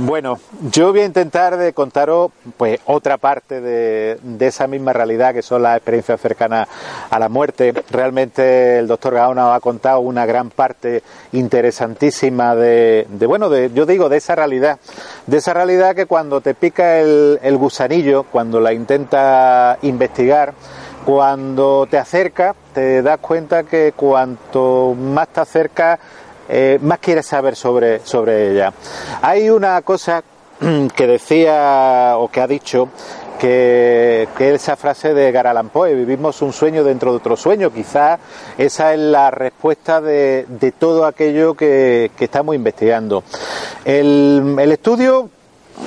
Bueno, yo voy a intentar de contaros pues otra parte de, esa misma realidad que son las experiencias cercanas a la muerte. Realmente el doctor Gaona ha contado una gran parte interesantísima de, de, bueno, de, yo digo de esa realidad, de esa realidad que cuando te pica el, gusanillo, cuando la intenta investigar, cuando te acerca, te das cuenta que cuanto más te acercas eh, más quieres saber sobre, sobre ella. Hay una cosa que decía o que ha dicho que, que, esa frase de Garalán Poe, vivimos un sueño dentro de otro sueño, quizás esa es la respuesta de, de todo aquello que, que estamos investigando. El, el estudio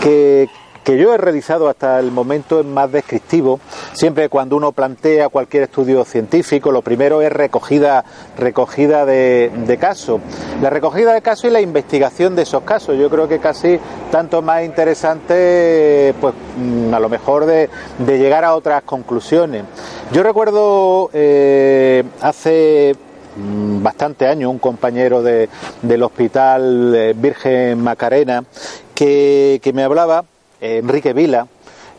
que, que yo he realizado hasta el momento es más descriptivo. Siempre cuando uno plantea cualquier estudio científico, lo primero es recogida, recogida de, casos. La recogida de casos y la investigación de esos casos. Yo creo que casi tanto más interesante, pues a lo mejor de, llegar a otras conclusiones. Yo recuerdo eh, hace bastante años un compañero de, del hospital eh, Virgen Macarena que, que me hablaba Enrique Vila,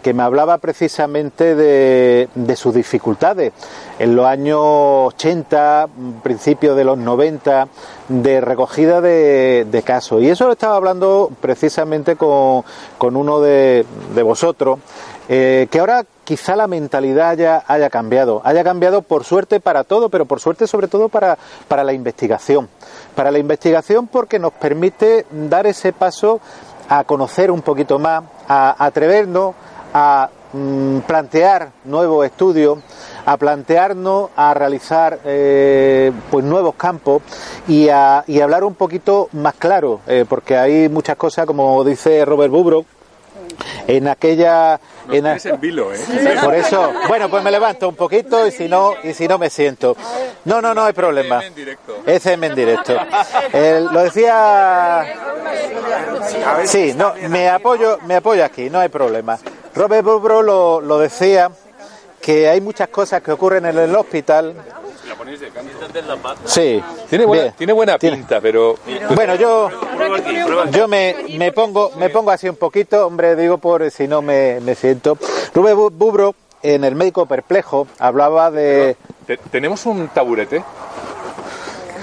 que me hablaba precisamente de, de, sus dificultades en los años 80, principios de los 90, de recogida de, de casos. Y eso lo estaba hablando precisamente con, con uno de, de vosotros, eh, que ahora quizá la mentalidad haya, haya, cambiado. Haya cambiado por suerte para todo, pero por suerte sobre todo para, para la investigación. Para la investigación porque nos permite dar ese paso a conocer un poquito más, a atrevernos a mmm, plantear nuevos estudios, a plantearnos a realizar eh, pues nuevos campos y a, y hablar un poquito más claro, eh, porque hay muchas cosas, como dice Robert Bubro, en aquella en, a... en vilo, ¿eh? por eso bueno pues me levanto un poquito y si no y si no me siento. No no no hay problema. Es en directo. El, lo decía sí no me apoyo me apoyo aquí no hay problema. Robert Bubro lo, lo decía que hay muchas cosas que ocurren en el hospital Sí. Tiene buena, tiene buena pinta, pero. Bueno, yo, yo me, me, pongo, me pongo así un poquito, hombre, digo por si no me, me siento. Rubén Bubro, en El médico perplejo, hablaba de. ¿Tenemos un taburete?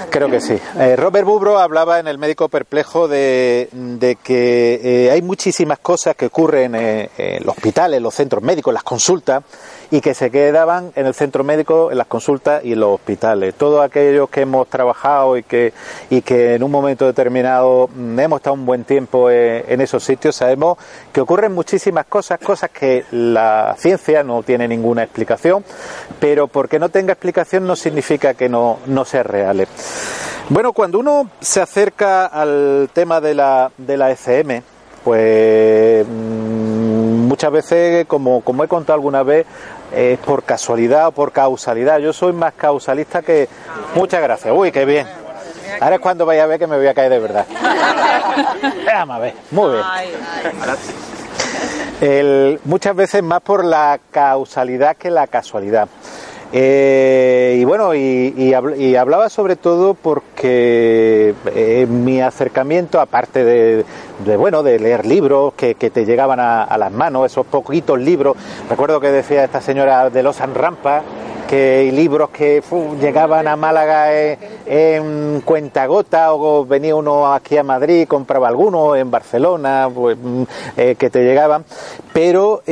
Creo que sí. Eh, Robert Bubro hablaba en El médico perplejo de, de que eh, hay muchísimas cosas que ocurren eh, en los hospitales, en los centros médicos, en las consultas, y que se quedaban en el centro médico, en las consultas y en los hospitales. Todos aquellos que hemos trabajado y que, y que en un momento determinado hemos estado un buen tiempo en, en esos sitios, sabemos que ocurren muchísimas cosas, cosas que la ciencia no tiene ninguna explicación, pero porque no tenga explicación no significa que no, no sea real. Bueno, cuando uno se acerca al tema de la, de la ECM, pues muchas veces, como, como he contado alguna vez, es por casualidad o por causalidad. Yo soy más causalista que... Muchas gracias. Uy, qué bien. Ahora es cuando vaya a ver que me voy a caer de verdad. Vamos a ver. Muy bien. El, muchas veces más por la causalidad que la casualidad. Eh, y bueno, y, y, y, hablaba sobre todo porque eh, mi acercamiento, aparte de, de, bueno, de leer libros que, te llegaban a, las manos, esos poquitos libros, recuerdo que decía esta señora de los Rampa, que libros que llegaban a Málaga en, en cuentagota o venía uno aquí a Madrid, compraba alguno en Barcelona, pues, eh, que te llegaban, pero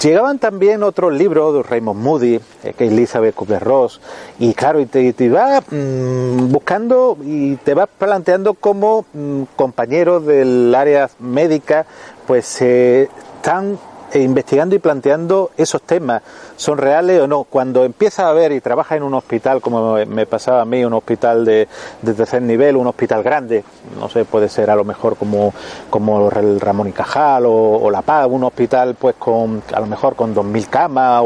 llegaban también otros libros de Raymond Moody, eh, que Elizabeth Kubler-Ross, y claro, y te, te vas mm, buscando y te vas planteando como mm, compañeros del área médica, pues eh, están e investigando y planteando esos temas, son reales o no. Cuando empiezas a ver y trabajas en un hospital, como me pasaba a mí, un hospital de, tercer nivel, un hospital grande, no sé, puede ser a lo mejor como, como el Ramón y Cajal o, La Paz, un hospital pues con a lo mejor con 2.000 camas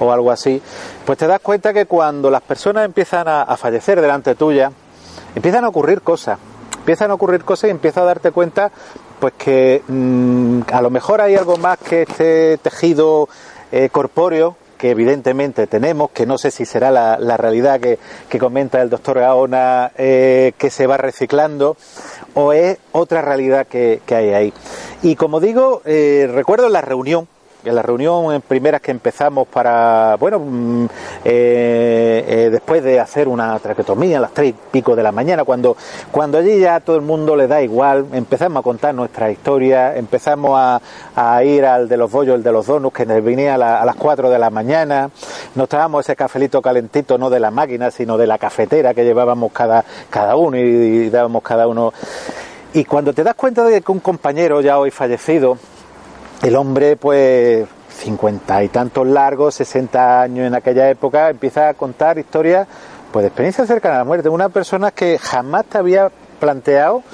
o, algo así, pues te das cuenta que cuando las personas empiezan a, a fallecer delante tuya, empiezan a ocurrir cosas empiezan a ocurrir cosas y empiezas a darte cuenta pues que mm, a lo mejor hay algo más que este tejido eh, corpóreo que evidentemente tenemos, que no sé si será la, realidad que, comenta el doctor Gaona, eh, que se va reciclando, o es otra realidad que, hay ahí. Y como digo, eh, recuerdo la reunión en la reunión en primeras que empezamos para, bueno, mm, eh, eh, después de hacer una traquetomía a las tres y pico de la mañana, cuando, cuando allí ya todo el mundo le da igual, empezamos a contar nuestra historia, empezamos a, ir al de los bollos, el de los donuts, que nos venía a, las cuatro de la mañana, nos traíamos ese cafelito calentito, no de la máquina, sino de la cafetera que llevábamos cada, cada uno y dábamos cada uno. Y cuando te das cuenta de que un compañero ya hoy fallecido, el hombre, pues, cincuenta y tantos largos, sesenta años en aquella época, empieza a contar historias, pues, de experiencias cercanas a la muerte. Una persona que jamás te había planteado,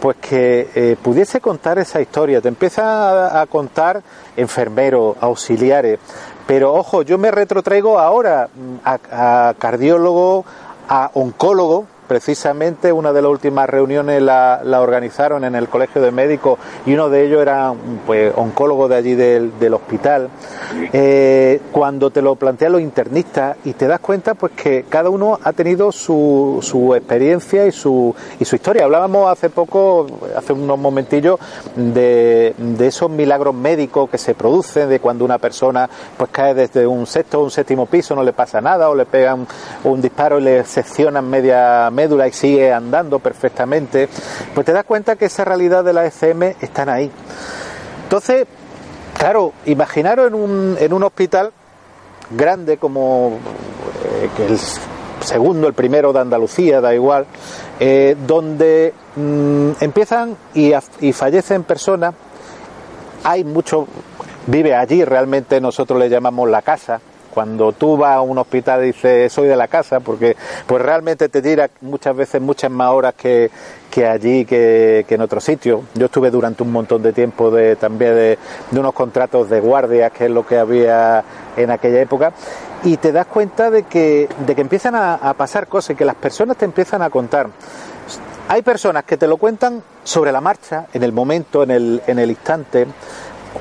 pues, que eh, pudiese contar esa historia. Te empieza a, contar enfermeros, auxiliares. Pero, ojo, yo me retrotraigo ahora mm, a, a cardiólogo, a oncólogo, precisamente una de las últimas reuniones la, organizaron en el Colegio de Médicos y uno de ellos era pues oncólogo de allí del, hospital. Eh, cuando te lo plantean los internistas y te das cuenta pues que cada uno ha tenido su, su experiencia y su, y su historia. Hablábamos hace poco, hace unos momentillos, de, de esos milagros médicos que se producen, de cuando una persona pues cae desde un sexto o un séptimo piso, no le pasa nada, o le pegan un disparo y le seccionan media médula y sigue andando perfectamente, pues te das cuenta que esa realidad de la ECM están ahí. Entonces, claro, imaginaros en un, en un hospital grande como eh, que el segundo, el primero de Andalucía, da igual, eh, donde mm, empiezan y, y fallecen personas, hay mucho, vive allí, realmente nosotros le llamamos la casa, cuando tú vas a un hospital y dices soy de la casa, porque pues realmente te tira muchas veces muchas más horas que, allí que, en otro sitio. Yo estuve durante un montón de tiempo de, también de, unos contratos de guardia, que es lo que había en aquella época, y te das cuenta de que, de que empiezan a, a pasar cosas y que las personas te empiezan a contar. Hay personas que te lo cuentan sobre la marcha, en el momento, en el, en el instante,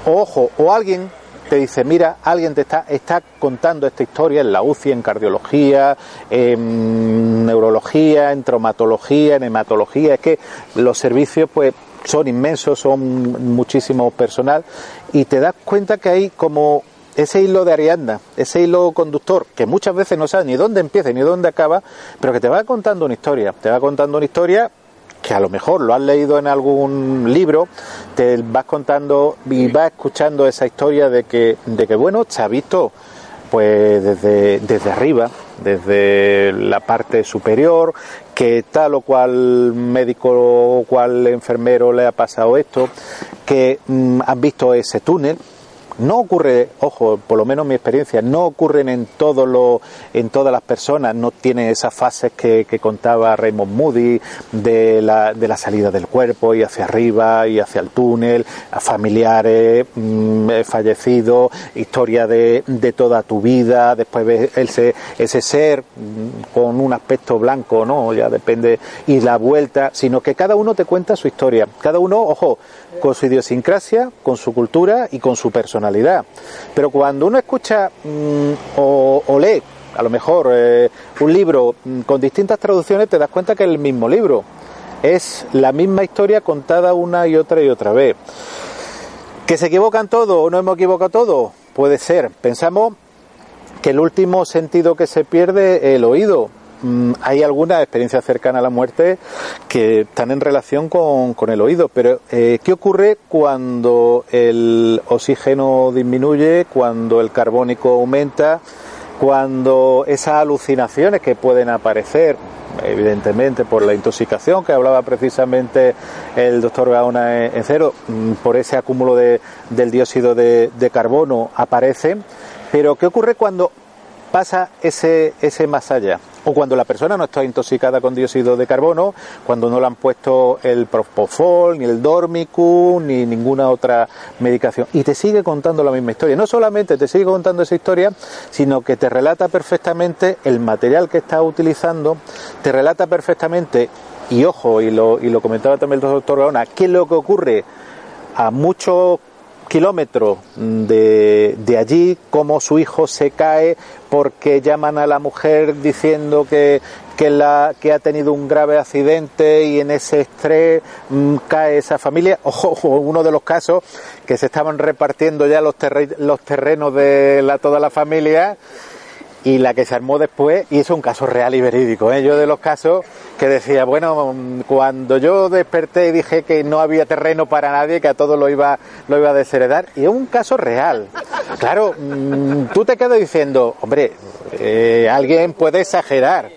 ojo, o alguien te dice, mira, alguien te está, está contando esta historia en la UCI, en cardiología, en neurología, en traumatología, en hematología, es que los servicios pues son inmensos, son muchísimo personal y te das cuenta que hay como ese hilo de Ariadna, ese hilo conductor, que muchas veces no sabes ni dónde empieza ni dónde acaba, pero que te va contando una historia, te va contando una historia que a lo mejor lo has leído en algún libro, te vas contando y vas escuchando esa historia de que, de que bueno, se ha visto pues desde, desde arriba, desde la parte superior, que tal o cual médico o cual enfermero le ha pasado esto, que mm, han visto ese túnel, no ocurre, ojo, por lo menos mi experiencia, no ocurren en todo lo, en todas las personas, no tiene esas fases que, contaba Raymond Moody de la, de la, salida del cuerpo y hacia arriba y hacia el túnel, familiares mm, eh, fallecidos, historia de, de, toda tu vida, después ves ese, ese ser mm, con un aspecto blanco, no, ya depende, y la vuelta, sino que cada uno te cuenta su historia, cada uno, ojo, con su idiosincrasia, con su cultura y con su personalidad. Pero cuando uno escucha mm, o, lee, a lo mejor, eh, un libro mm, con distintas traducciones, te das cuenta que es el mismo libro. Es la misma historia contada una y otra y otra vez. ¿Que se equivocan todos o no hemos equivocado todos? Puede ser. Pensamos que el último sentido que se pierde es el oído hay algunas experiencias cercanas a la muerte que están en relación con, con el oído, pero eh, ¿qué ocurre cuando el oxígeno disminuye, cuando el carbónico aumenta, cuando esas alucinaciones que pueden aparecer, evidentemente por la intoxicación que hablaba precisamente el doctor Gaona en cero, mm, por ese acúmulo de, del dióxido de, de carbono aparecen, pero ¿qué ocurre cuando pasa ese, ese más allá. O cuando la persona no está intoxicada con dióxido de carbono, cuando no le han puesto el Propofol, ni el Dormicum, ni ninguna otra medicación. Y te sigue contando la misma historia. No solamente te sigue contando esa historia, sino que te relata perfectamente el material que está utilizando, te relata perfectamente, y ojo, y lo, y lo comentaba también el doctor Gaona, qué es lo que ocurre a muchos kilómetros de, de, allí, cómo su hijo se cae porque llaman a la mujer diciendo que, que, la, que ha tenido un grave accidente y en ese estrés mmm, cae esa familia. Ojo, uno de los casos que se estaban repartiendo ya los, los terrenos de la, toda la familia y la que se armó después, y es un caso real y verídico, ¿eh? yo de los casos que decía, bueno, cuando yo desperté y dije que no había terreno para nadie, que a todo lo iba, lo iba a desheredar, y es un caso real. Claro, mmm, tú te quedas diciendo, hombre, eh, alguien puede exagerar,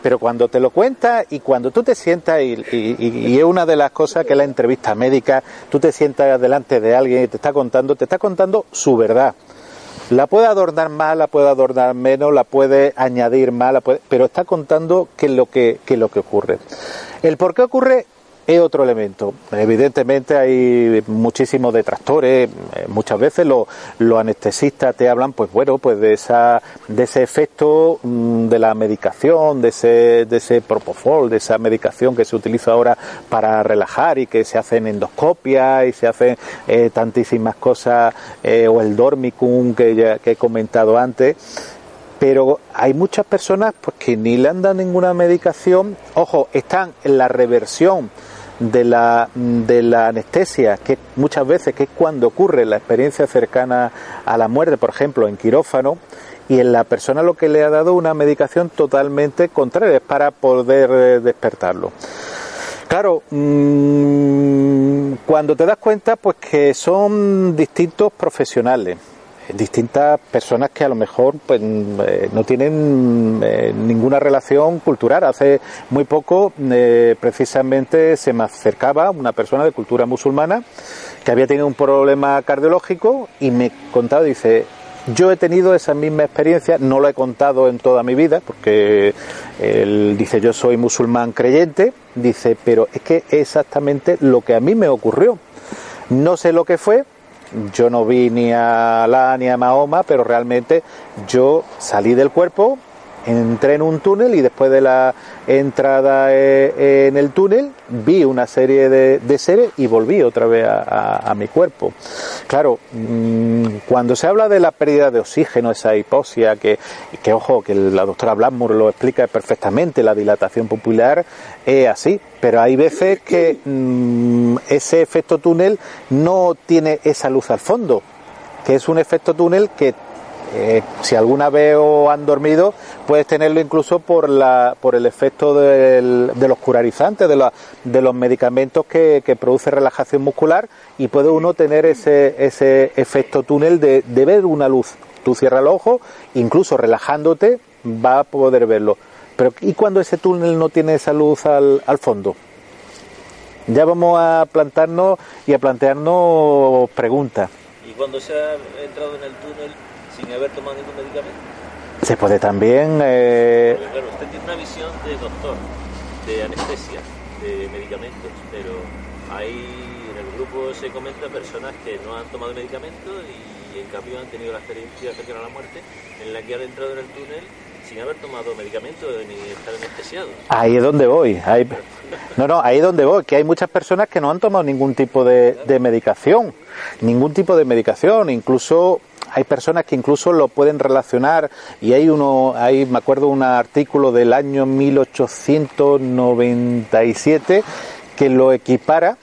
pero cuando te lo cuenta y cuando tú te sientas, y, es una de las cosas que la entrevista médica, tú te sientas delante de alguien y te está contando, te está contando su verdad. La puede adornar más, la puede adornar menos, la puede añadir más, la puede, pero está contando qué es lo que, qué es lo que ocurre. El por qué ocurre es otro elemento. Evidentemente hay muchísimos detractores, muchas veces los, anestesistas te hablan, pues bueno, pues de esa, de ese efecto de la medicación, de ese, de ese propofol, de esa medicación que se utiliza ahora para relajar y que se hacen endoscopias y se hacen eh, tantísimas cosas, eh, o el dormicum que, ya, he comentado antes. Pero hay muchas personas pues que ni le han dado ninguna medicación, ojo, están en la reversión de la, de la anestesia, que muchas veces que es cuando ocurre la experiencia cercana a la muerte, por ejemplo, en quirófano, y en la persona lo que le ha dado una medicación totalmente contraria, es para poder despertarlo. Claro, mmm, cuando te das cuenta, pues que son distintos profesionales, distintas personas que a lo mejor pues eh, no tienen eh, ninguna relación cultural. Hace muy poco eh, precisamente se me acercaba una persona de cultura musulmana que había tenido un problema cardiológico y me contaba, dice, yo he tenido esa misma experiencia, no lo he contado en toda mi vida, porque él dice yo soy musulmán creyente, dice, pero es que es exactamente lo que a mí me ocurrió. No sé lo que fue, yo no vi ni a Alá ni a Mahoma, pero realmente yo salí del cuerpo, entré en un túnel y después de la entrada en el túnel vi una serie de, de seres y volví otra vez a, a, mi cuerpo. Claro, mmm, cuando se habla de la pérdida de oxígeno, esa hipoxia, que, que ojo, que la doctora Blackmore lo explica perfectamente, la dilatación popular es así, pero hay veces que mmm, ese efecto túnel no tiene esa luz al fondo, que es un efecto túnel que eh, si alguna vez os han dormido, puedes tenerlo incluso por, la, por el efecto del, de los curarizantes, de, la, de los medicamentos que, que, produce relajación muscular y puede uno tener ese, ese efecto túnel de, ver una luz. Tú cierras el ojo, incluso relajándote, va a poder verlo. Pero ¿y cuando ese túnel no tiene esa luz al, al fondo? Ya vamos a plantarnos y a plantearnos preguntas. ¿Y cuando se ha entrado en el túnel sin haber tomado ningún medicamento? Se puede también... Eh... Porque, claro, usted tiene una visión de doctor, de anestesia, de medicamentos, pero hay en el grupo se comenta personas que no han tomado medicamento y en cambio han tenido la experiencia cercana a la muerte en la que han entrado en el túnel sin haber tomado medicamentos ni estar anestesiados. Ahí es donde voy. Ahí... No, no, ahí es donde voy, que hay muchas personas que no han tomado ningún tipo de, de medicación, ningún tipo de medicación, incluso hay personas que incluso lo pueden relacionar y hay uno, hay, me acuerdo un artículo del año 1897 que lo equipara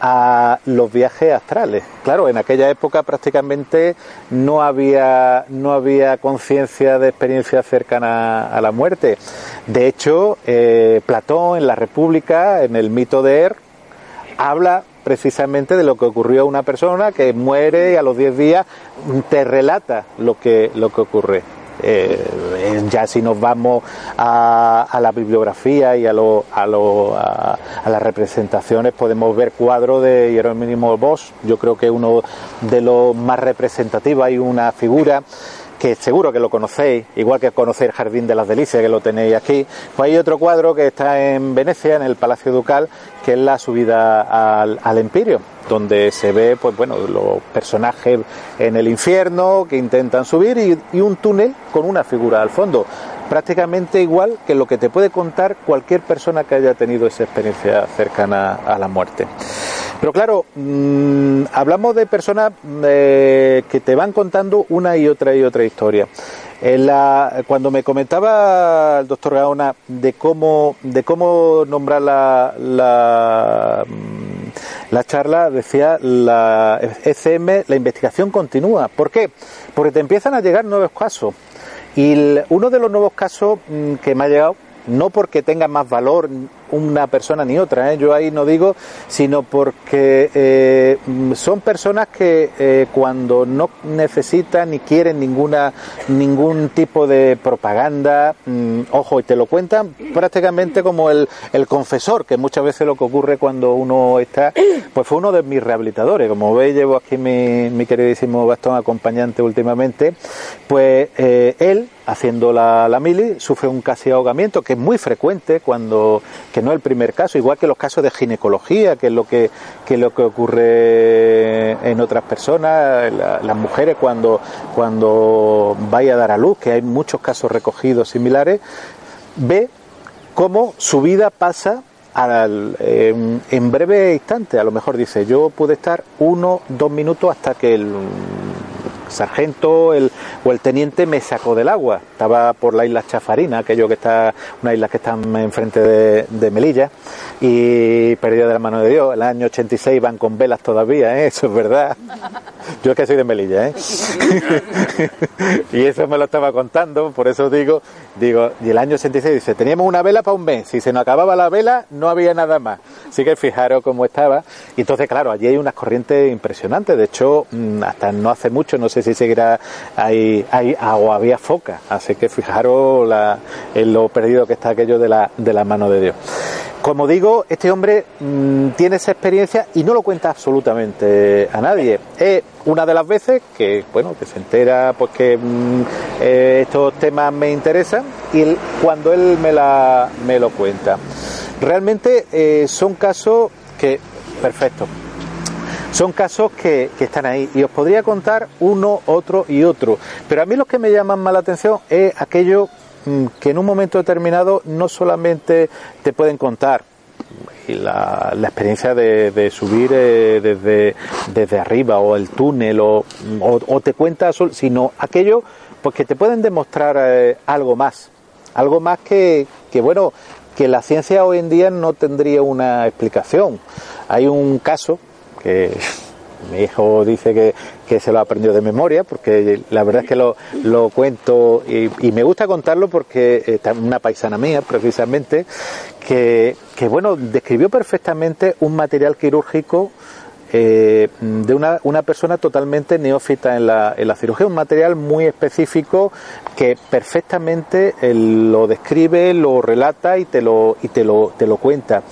a los viajes astrales. Claro, en aquella época prácticamente no había, no había conciencia de experiencia cercana a la muerte. De hecho, eh, Platón en la República, en el mito de Er, habla precisamente de lo que ocurrió a una persona que muere y a los 10 días te relata lo que, lo que ocurre. Eh, ya si nos vamos a, la bibliografía y a, lo, a, lo, a, las representaciones podemos ver cuadros de Jerónimo Bosch, yo creo que uno de los más representativos, hay una figura que seguro que lo conocéis, igual que conocéis el Jardín de las Delicias, que lo tenéis aquí. Pues hay otro cuadro que está en Venecia, en el Palacio Ducal, que es la subida al, al Empirio, donde se ve, pues bueno, los personajes en el infierno que intentan subir y, y un túnel con una figura al fondo prácticamente igual que lo que te puede contar cualquier persona que haya tenido esa experiencia cercana a la muerte. Pero claro, mmm, hablamos de personas eh, que te van contando una y otra y otra historia. En la, cuando me comentaba el doctor Gaona de cómo, de cómo nombrar la, la, mm, la charla, decía la ECM, la investigación continúa. ¿Por qué? Porque te empiezan a llegar nuevos casos. Y uno de los nuevos casos mmm, que me ha llegado, no porque tenga más valor una persona ni otra, ¿eh? yo ahí no digo, sino porque eh, son personas que eh, cuando no necesitan ni quieren ninguna ningún tipo de propaganda, mm, ojo, y te lo cuentan prácticamente como el, el confesor, que muchas veces lo que ocurre cuando uno está, pues fue uno de mis rehabilitadores, como veis llevo aquí mi, mi queridísimo bastón acompañante últimamente, pues él haciendo la, la, mili, sufre un casi ahogamiento que es muy frecuente cuando, no es el primer caso, igual que los casos de ginecología, que es lo que, que, lo que ocurre en otras personas, la, las mujeres cuando, cuando vaya a dar a luz, que hay muchos casos recogidos similares, ve cómo su vida pasa en, en breve instante, a lo mejor dice, yo pude estar uno, dos minutos hasta que el sargento el, o el teniente me sacó del agua. Estaba por la isla Chafarina, aquello que está, una isla que está enfrente de, de Melilla, y perdido de la mano de Dios. El año 86 van con velas todavía, ¿eh? eso es verdad. Yo es que soy de Melilla, ¿eh? y eso me lo estaba contando, por eso digo, digo, y el año 86 dice, teníamos una vela para un mes, si se nos acababa la vela no había nada más. Así que fijaros cómo estaba. Y entonces, claro, allí hay unas corrientes impresionantes. De hecho, mm, hasta no hace mucho, no sé si seguirá, hay, hay o había foca. Así que fijaros la, en lo perdido que está aquello de la, de la mano de Dios. Como digo, este hombre mmm, tiene esa experiencia y no lo cuenta absolutamente a nadie. Es una de las veces que, bueno, que se entera pues que mmm, eh, estos temas me interesan y cuando él me, la, me lo cuenta. Realmente eh, son casos que, perfecto, son casos que, que, están ahí y os podría contar uno, otro y otro. Pero a mí los que me llaman más la atención es aquello que en un momento determinado no solamente te pueden contar la, la experiencia de, de subir eh, desde, desde arriba o el túnel o, o, o te cuenta, sino aquello pues que te pueden demostrar eh, algo más, algo más que, que bueno, que la ciencia hoy en día no tendría una explicación. Hay un caso que mi hijo dice que, que, se lo aprendió de memoria, porque la verdad es que lo, lo cuento y, y, me gusta contarlo porque eh, una paisana mía, precisamente, que, que, bueno, describió perfectamente un material quirúrgico eh, de una, una, persona totalmente neófita en la, en la, cirugía, un material muy específico que perfectamente lo describe, lo relata y te lo, y te lo, te lo cuenta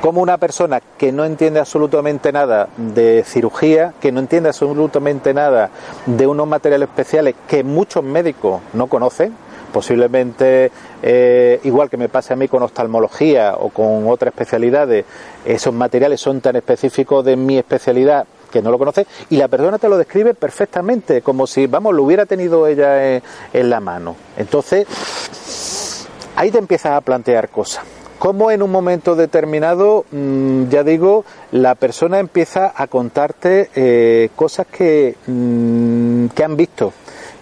como una persona que no entiende absolutamente nada de cirugía, que no entiende absolutamente nada de unos materiales especiales que muchos médicos no conocen, posiblemente eh, igual que me pase a mí con oftalmología o con otras especialidades, esos materiales son tan específicos de mi especialidad que no lo conoce y la persona te lo describe perfectamente, como si, vamos, lo hubiera tenido ella en, en la mano. Entonces, ahí te empiezas a plantear cosas cómo en un momento determinado, mmm, ya digo, la persona empieza a contarte eh, cosas que, mmm, que han visto,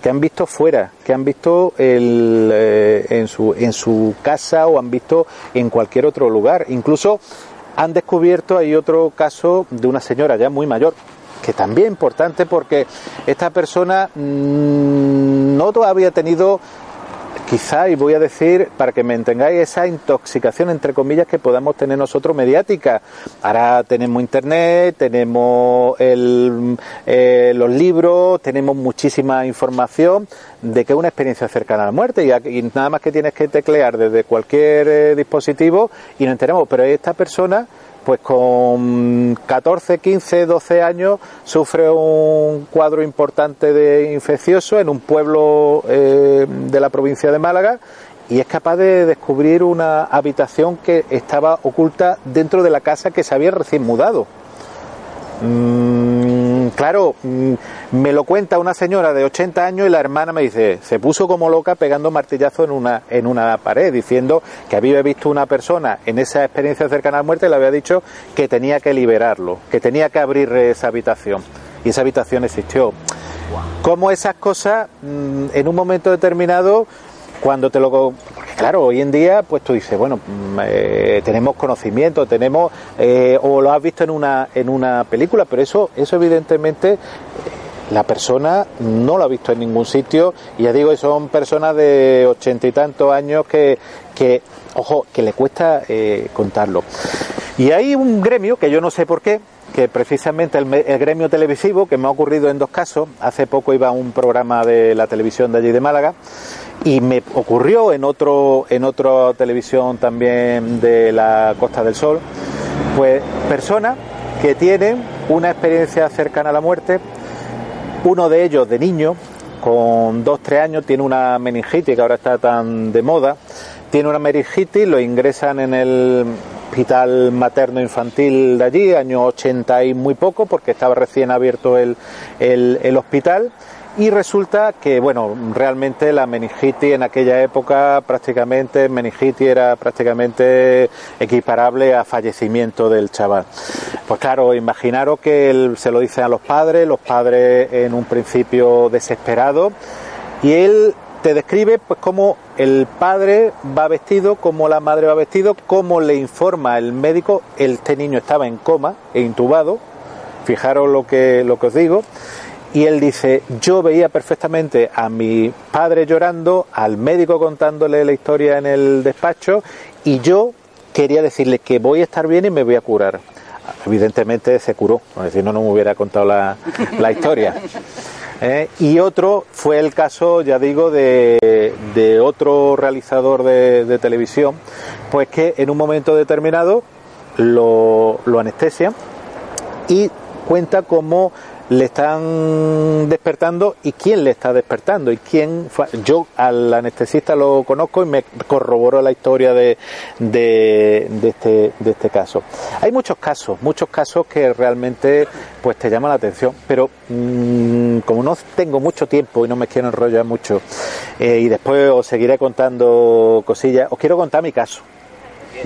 que han visto fuera, que han visto el, eh, en, su, en su casa o han visto en cualquier otro lugar. Incluso han descubierto, hay otro caso de una señora ya muy mayor, que también importante porque esta persona mm, no había tenido quizá, y voy a decir, para que me entengáis, esa intoxicación, entre comillas, que podamos tener nosotros mediática. Ahora tenemos internet, tenemos el, eh, los libros, tenemos muchísima información de que es una experiencia cercana a la muerte y, nada más que tienes que teclear desde cualquier eh, dispositivo y nos enteramos. Pero esta persona pues con 14, 15, 12 años sufre un cuadro importante de infeccioso en un pueblo eh, de la provincia de Málaga y es capaz de descubrir una habitación que estaba oculta dentro de la casa que se había recién mudado. Mm, claro, mm, me lo cuenta una señora de 80 años y la hermana me dice, se puso como loca pegando martillazo en una, en una pared, diciendo que había visto una persona en esa experiencia cercana a la muerte y le había dicho que tenía que liberarlo, que tenía que abrir esa habitación. Y esa habitación existió. Como esas cosas, mm, en un momento determinado, cuando te lo claro hoy en día pues tú dices bueno mm, eh, tenemos conocimiento tenemos eh, o lo has visto en una en una película pero eso eso evidentemente la persona no lo ha visto en ningún sitio. Y ya digo son personas de ochenta y tantos años que, que ojo que le cuesta eh, contarlo. Y hay un gremio que yo no sé por qué que precisamente el, el, gremio televisivo, que me ha ocurrido en dos casos, hace poco iba a un programa de la televisión de allí de Málaga, y me ocurrió en otro en otra televisión también de la Costa del Sol pues personas que tienen una experiencia cercana a la muerte. Uno de ellos de niño con dos tres años tiene una meningitis que ahora está tan de moda. Tiene una meningitis lo ingresan en el hospital materno infantil de allí año 80 y muy poco porque estaba recién abierto el, el hospital y resulta que, bueno, realmente la meningitis en aquella época prácticamente, meningitis era prácticamente equiparable a fallecimiento del chaval. Pues claro, imaginaros que se lo dice a los padres, los padres en un principio desesperados, y él te describe pues cómo el padre va vestido, cómo la madre va vestido, cómo le informa el médico, este niño estaba en coma e intubado, fijaros lo que, lo que os digo, y él dice, yo veía perfectamente a mi padre llorando, al médico contándole la historia en el despacho y yo quería decirle que voy a estar bien y me voy a curar. Evidentemente se curó, si no, no me hubiera contado la, la historia. ¿Eh? Y otro fue el caso, ya digo, de, de otro realizador de, de, televisión, pues que en un momento determinado lo, lo anestesian y cuenta cómo le están despertando y quién le está despertando y quién yo al anestesista lo conozco y me corroboró la historia de, de, este, de este caso. Hay muchos casos muchos casos que realmente pues te llaman la atención pero mmm, como no tengo mucho tiempo y no me quiero enrollar mucho eh, y después os seguiré contando cosillas os quiero contar mi caso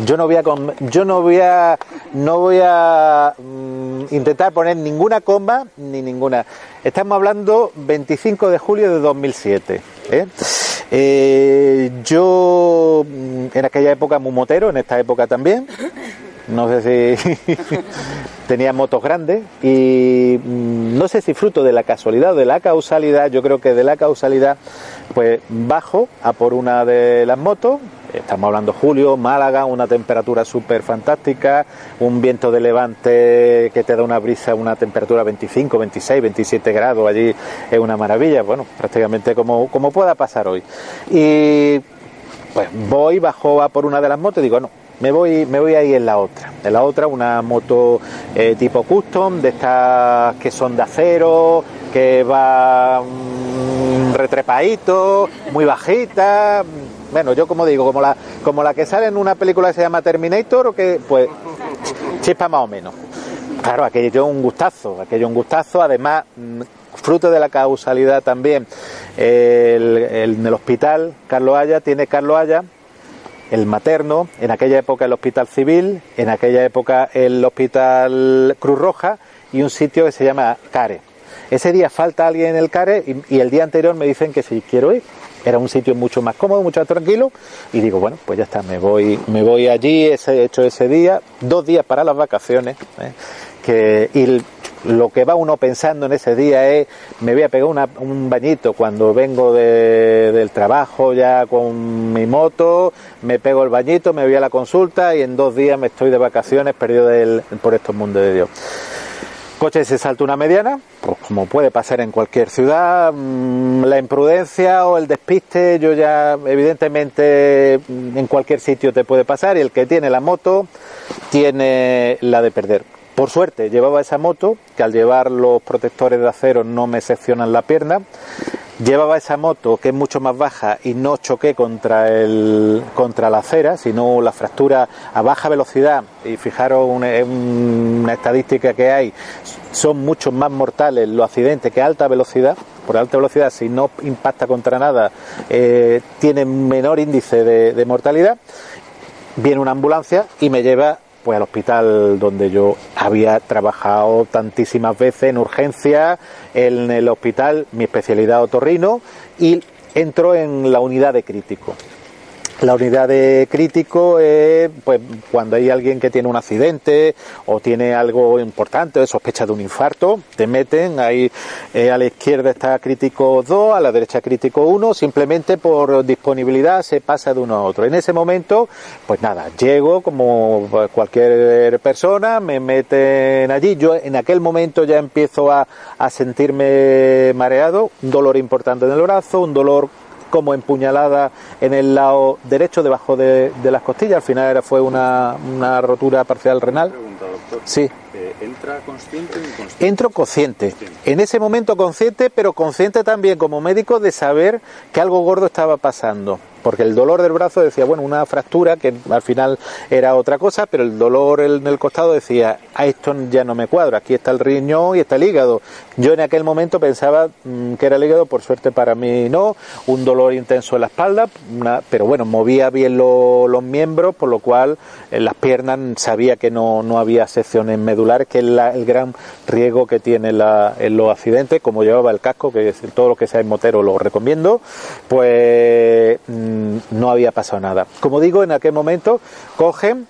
yo no voy a yo no voy a no voy a mm, intentar poner ninguna coma ni ninguna estamos hablando 25 de julio de 2007 ¿eh? Eh, yo mm, en aquella época muy motero en esta época también no sé si tenía motos grandes y mm, no sé si fruto de la casualidad o de la causalidad, yo creo que de la causalidad, pues bajo a por una de las motos, estamos hablando julio, Málaga, una temperatura súper fantástica, un viento de levante que te da una brisa, una temperatura 25, 26, 27 grados, allí es una maravilla, bueno, prácticamente como, como pueda pasar hoy. Y pues voy, bajo a por una de las motos y digo, no, me voy, me voy a ir en la otra. En la otra, una moto eh, tipo custom, de estas que son de acero, que va mmm, retrepadito, muy bajita. Bueno, yo como digo, como la, como la que sale en una película que se llama Terminator, o que, pues, chispa más o menos. Claro, aquello un gustazo, aquello un gustazo, además, fruto de la causalidad también. El, el, en el hospital, Carlos Haya, tiene Carlos Haya, el materno, en aquella época el Hospital Civil, en aquella época el Hospital Cruz Roja y un sitio que se llama CARE. Ese día falta alguien en el CARE y, el día anterior me dicen que si quiero ir. era un sitio mucho más cómodo, mucho más tranquilo, y digo, bueno, pues ya está, me voy, me voy allí, ese, hecho ese día, dos días para las vacaciones, ¿eh? que, lo que va uno pensando en ese día es, me voy a pegar un bañito cuando vengo del trabajo ya con mi moto, me pego el bañito, me voy a la consulta y en dos días me estoy de vacaciones perdido por estos mundos de Dios. Coche se salta una mediana, pues como puede pasar en cualquier ciudad, mm, la imprudencia o el despiste, yo ya evidentemente mm, en cualquier sitio te puede pasar y el que tiene la moto tiene la de perder. Por suerte llevaba esa moto, que al llevar los protectores de acero no me seccionan la pierna. Llevaba esa moto que es mucho más baja y no choqué contra, el, contra la acera, sino la fractura a baja velocidad. Y fijaros una, una estadística que hay, son mucho más mortales los accidentes que a alta velocidad. Por alta velocidad, si no impacta contra nada, eh, tiene menor índice de, de mortalidad. Viene una ambulancia y me lleva pues al hospital donde yo había trabajado tantísimas veces en urgencia, en el hospital, mi especialidad otorrino, y entro en la unidad de crítico. La unidad de crítico es pues, cuando hay alguien que tiene un accidente o tiene algo importante, sospecha de un infarto, te meten, ahí eh, a la izquierda está crítico 2, a la derecha crítico 1, simplemente por disponibilidad se pasa de uno a otro. En ese momento, pues nada, llego como cualquier persona, me meten allí, yo en aquel momento ya empiezo a, a sentirme mareado, un dolor importante en el brazo, un dolor como empuñalada en el lado derecho, debajo de, las costillas. Al final era, fue una, una rotura parcial renal. Sí. Eh, ¿Entra consciente o inconsciente? Entro consciente. En ese momento consciente, pero consciente también como médico de saber que algo gordo estaba pasando porque el dolor del brazo decía, bueno, una fractura que al final era otra cosa, pero el dolor en el costado decía, a esto ya no me cuadra, aquí está el riñón y está el hígado. Yo en aquel momento pensaba mm, que era el hígado, por suerte para mí no, un dolor intenso en la espalda, pero bueno, movía bien los miembros, por lo cual en las piernas sabía que no, no había secciones medulares, que es el gran riesgo que tiene en los accidentes, como llevaba el casco, que todo lo que sea en motero lo recomiendo, pues mm, no había pasado nada. Como digo, en aquel momento cogen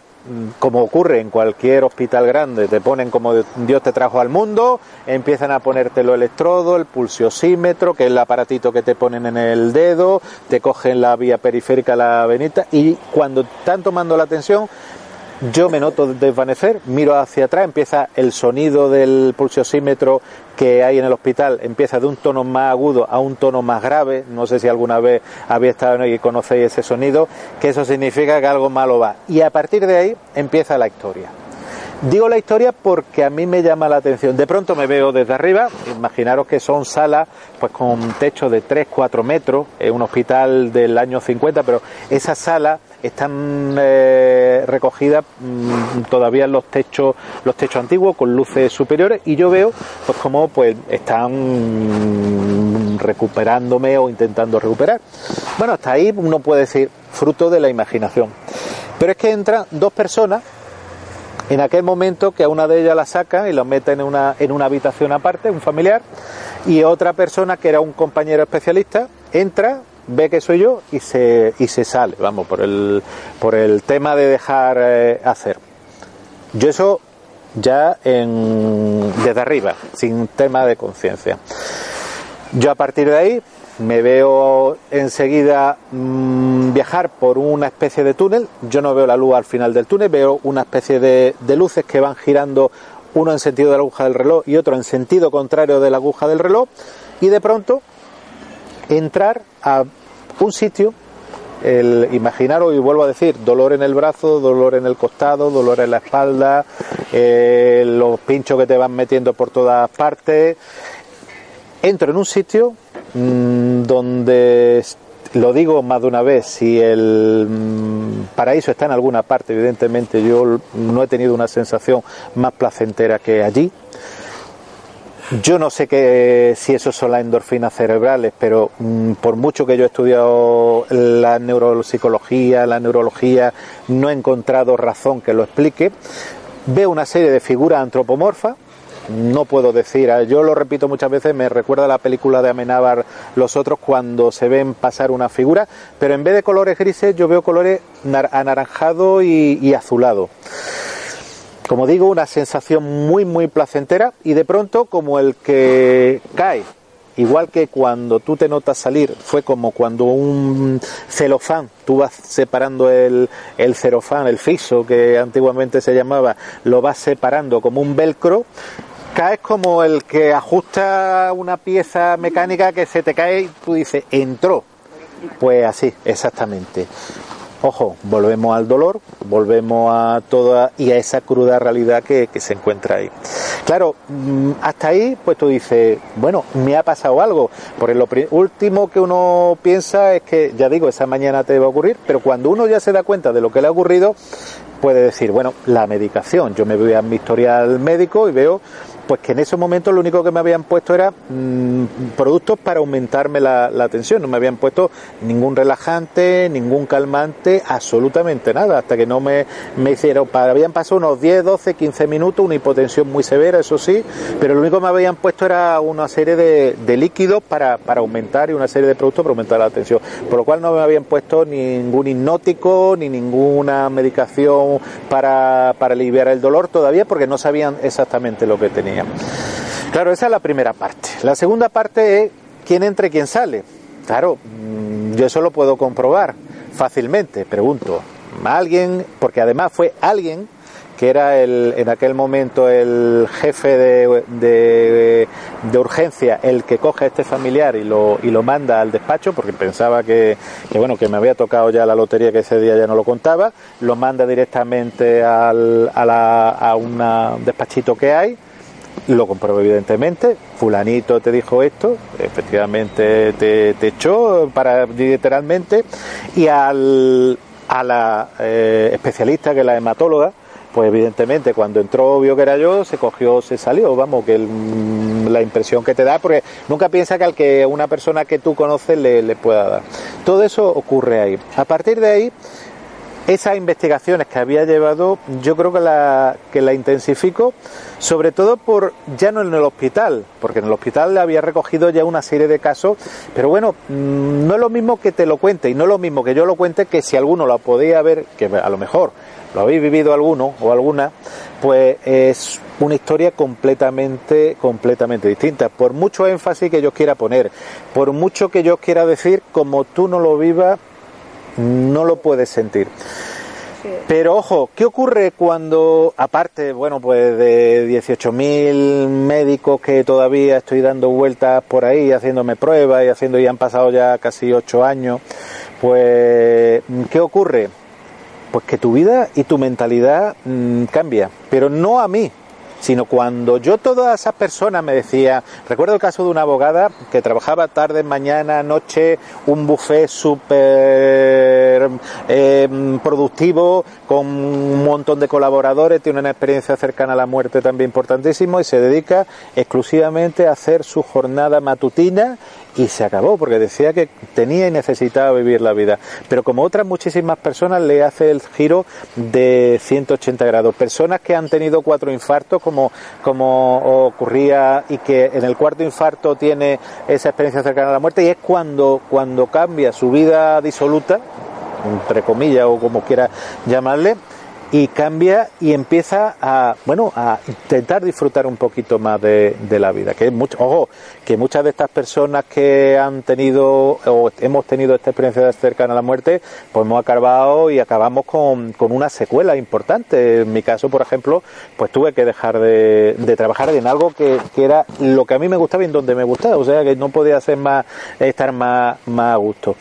como ocurre en cualquier hospital grande, te ponen como Dios te trajo al mundo, empiezan a ponerte el electrodo, el pulsiosímetro, que es el aparatito que te ponen en el dedo, te cogen la vía periférica, la venita, y cuando están tomando la tensión, yo me noto desvanecer, miro hacia atrás, empieza el sonido del pulsiosímetro que hay en el hospital, empieza de un tono más agudo a un tono más grave, no sé si alguna vez habéis estado y conocéis ese sonido, que eso significa que algo malo va. Y a partir de ahí empieza la historia. Digo la historia porque a mí me llama la atención. De pronto me veo desde arriba, imaginaros que son salas pues con un techo de 3, 4 metros, es un hospital del año 50, pero esa sala están eh, recogidas mm, todavía los techos los techos antiguos con luces superiores y yo veo pues como pues están recuperándome o intentando recuperar. Bueno hasta ahí uno puede decir fruto de la imaginación. Pero es que entran dos personas en aquel momento que a una de ellas la saca y la mete en una, en una habitación aparte, un familiar, y otra persona que era un compañero especialista entra, ve que soy yo y se, y se sale, vamos, por el, por el tema de dejar eh, hacer. Yo eso ya en, desde arriba, sin tema de conciencia. Yo a partir de ahí me veo enseguida mm, viajar por una especie de túnel, yo no veo la luz al final del túnel, veo una especie de, de luces que van girando uno en sentido de la aguja del reloj y otro en sentido contrario de la aguja del reloj y de pronto entrar a un sitio, el imaginaros, y vuelvo a decir, dolor en el brazo, dolor en el costado, dolor en la espalda, eh, los pinchos que te van metiendo por todas partes. Entro en un sitio mmm, donde lo digo más de una vez, si el mm, paraíso está en alguna parte, evidentemente yo no he tenido una sensación más placentera que allí. Yo no sé que, si eso son las endorfinas cerebrales, pero mm, por mucho que yo he estudiado la neuropsicología, la neurología, no he encontrado razón que lo explique. Veo una serie de figuras antropomorfas no puedo decir. Ah, yo lo repito muchas veces, me recuerda a la película de Amenábar Los Otros cuando se ven pasar una figura, pero en vez de colores grises yo veo colores anaranjado y, y azulado como digo, una sensación muy, muy placentera y de pronto como el que cae igual que cuando tú te notas salir, fue como cuando un celofán, tú vas separando el, el celofán, el fiso que antiguamente se llamaba, lo vas separando como un velcro, caes como el que ajusta una pieza mecánica que se te cae y tú dices, entró. Pues así, exactamente. Ojo, volvemos al dolor, volvemos a toda y a esa cruda realidad que, se encuentra ahí. Claro, mm, hasta ahí, pues tú dices, bueno, me ha pasado algo. Porque lo último que uno piensa es que, ya digo, esa mañana te va a ocurrir, pero cuando uno ya se da cuenta de lo que le ha ocurrido, puede decir, bueno, la medicación. Yo me voy a mi historial médico y veo pues que en esos momentos lo único que me habían puesto era mm, productos para aumentarme la, tensión, no me habían puesto ningún relajante, ningún calmante, absolutamente nada, hasta que no me, me hicieron, habían pasado unos 10, 12, 15 minutos, una hipotensión muy severa, eso sí, pero lo único que me habían puesto era una serie de, de líquidos para, para aumentar y una serie de productos para aumentar la tensión, por lo cual no me habían puesto ningún hipnótico ni ninguna medicación para, para aliviar el dolor todavía porque no sabían exactamente lo que tenía. Claro, esa es la primera parte. La segunda parte es quién entra y quién sale. Claro, mm, yo eso lo puedo comprobar fácilmente, pregunto. Alguien, porque además fue alguien que era el, en aquel momento el jefe de, de, urgencia, el que coge a este familiar y lo, y lo manda al despacho, porque pensaba que, que, bueno, que me había tocado ya la lotería que ese día ya no lo contaba, lo manda directamente al, a, a un despachito que hay, lo compruebo evidentemente, fulanito te dijo esto, efectivamente te, echó para literalmente, y al, a la eh, especialista que es la hematóloga, pues evidentemente cuando entró vio que era yo, se cogió, se salió, vamos, que la impresión que te da, porque nunca piensa que al que una persona que tú conoces le, le pueda dar. Todo eso ocurre ahí. A partir de ahí, esas investigaciones que había llevado, yo creo que la, que la intensifico, sobre todo por ya no en el hospital, porque en el hospital había recogido ya una serie de casos, pero bueno, mm, no es lo mismo que te lo cuente y no es lo mismo que yo lo cuente que si alguno lo podía ver, que a lo mejor lo habéis vivido alguno o alguna, pues es una historia completamente, completamente distinta. Por mucho énfasis que yo quiera poner, por mucho que yo quiera decir, como tú no lo vivas, no lo puedes sentir. Pero ojo, ¿qué ocurre cuando, aparte, bueno, pues de 18.000 médicos que todavía estoy dando vueltas por ahí, haciéndome pruebas y haciendo, y han pasado ya casi 8 años, pues, ¿qué ocurre? Pues que tu vida y tu mentalidad mmm, cambia, pero no a mí, sino cuando yo todas esas personas me decía, recuerdo el caso de una abogada que trabajaba tarde, mañana, noche, un buffet súper eh, productivo, con un montón de colaboradores, tiene una experiencia cercana a la muerte también importantísimo y se dedica exclusivamente a hacer su jornada matutina y se acabó porque decía que tenía y necesitaba vivir la vida. Pero como otras muchísimas personas le hace el giro de 180 grados. Personas que han tenido cuatro infartos como, como ocurría y que en el cuarto infarto tiene esa experiencia cercana a la muerte y es cuando, cuando cambia su vida disoluta, entre comillas o como quiera llamarle, y cambia y empieza a bueno a intentar disfrutar un poquito más de, la vida que mucho ojo que muchas de estas personas que han tenido o hemos tenido esta experiencia cercana a la muerte pues hemos acabado y acabamos con, con una secuela importante. En mi caso por ejemplo pues tuve que dejar de, de trabajar en algo que, que, era lo que a mí me gustaba y en donde me gustaba o sea que no podía hacer más estar más más a gusto.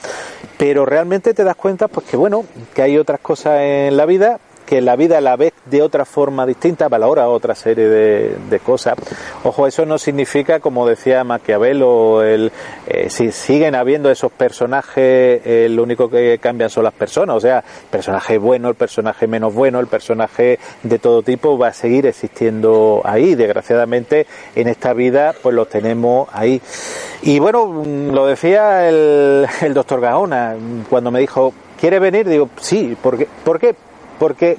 Pero realmente te das cuenta pues que bueno que hay otras cosas en la vida que la vida la ves de otra forma distinta, valora otra serie de, cosas. Ojo, eso no significa, como decía Maquiavelo, el, eh, si siguen habiendo esos personajes, lo único que cambian son las personas, o sea, el personaje bueno, el personaje menos bueno, el personaje de todo tipo va a seguir existiendo ahí. Desgraciadamente, en esta vida, pues los tenemos ahí. Y bueno, lo decía el, el doctor Gaona cuando me dijo, ¿quiere venir? Digo, sí, ¿por qué? ¿Por qué? Porque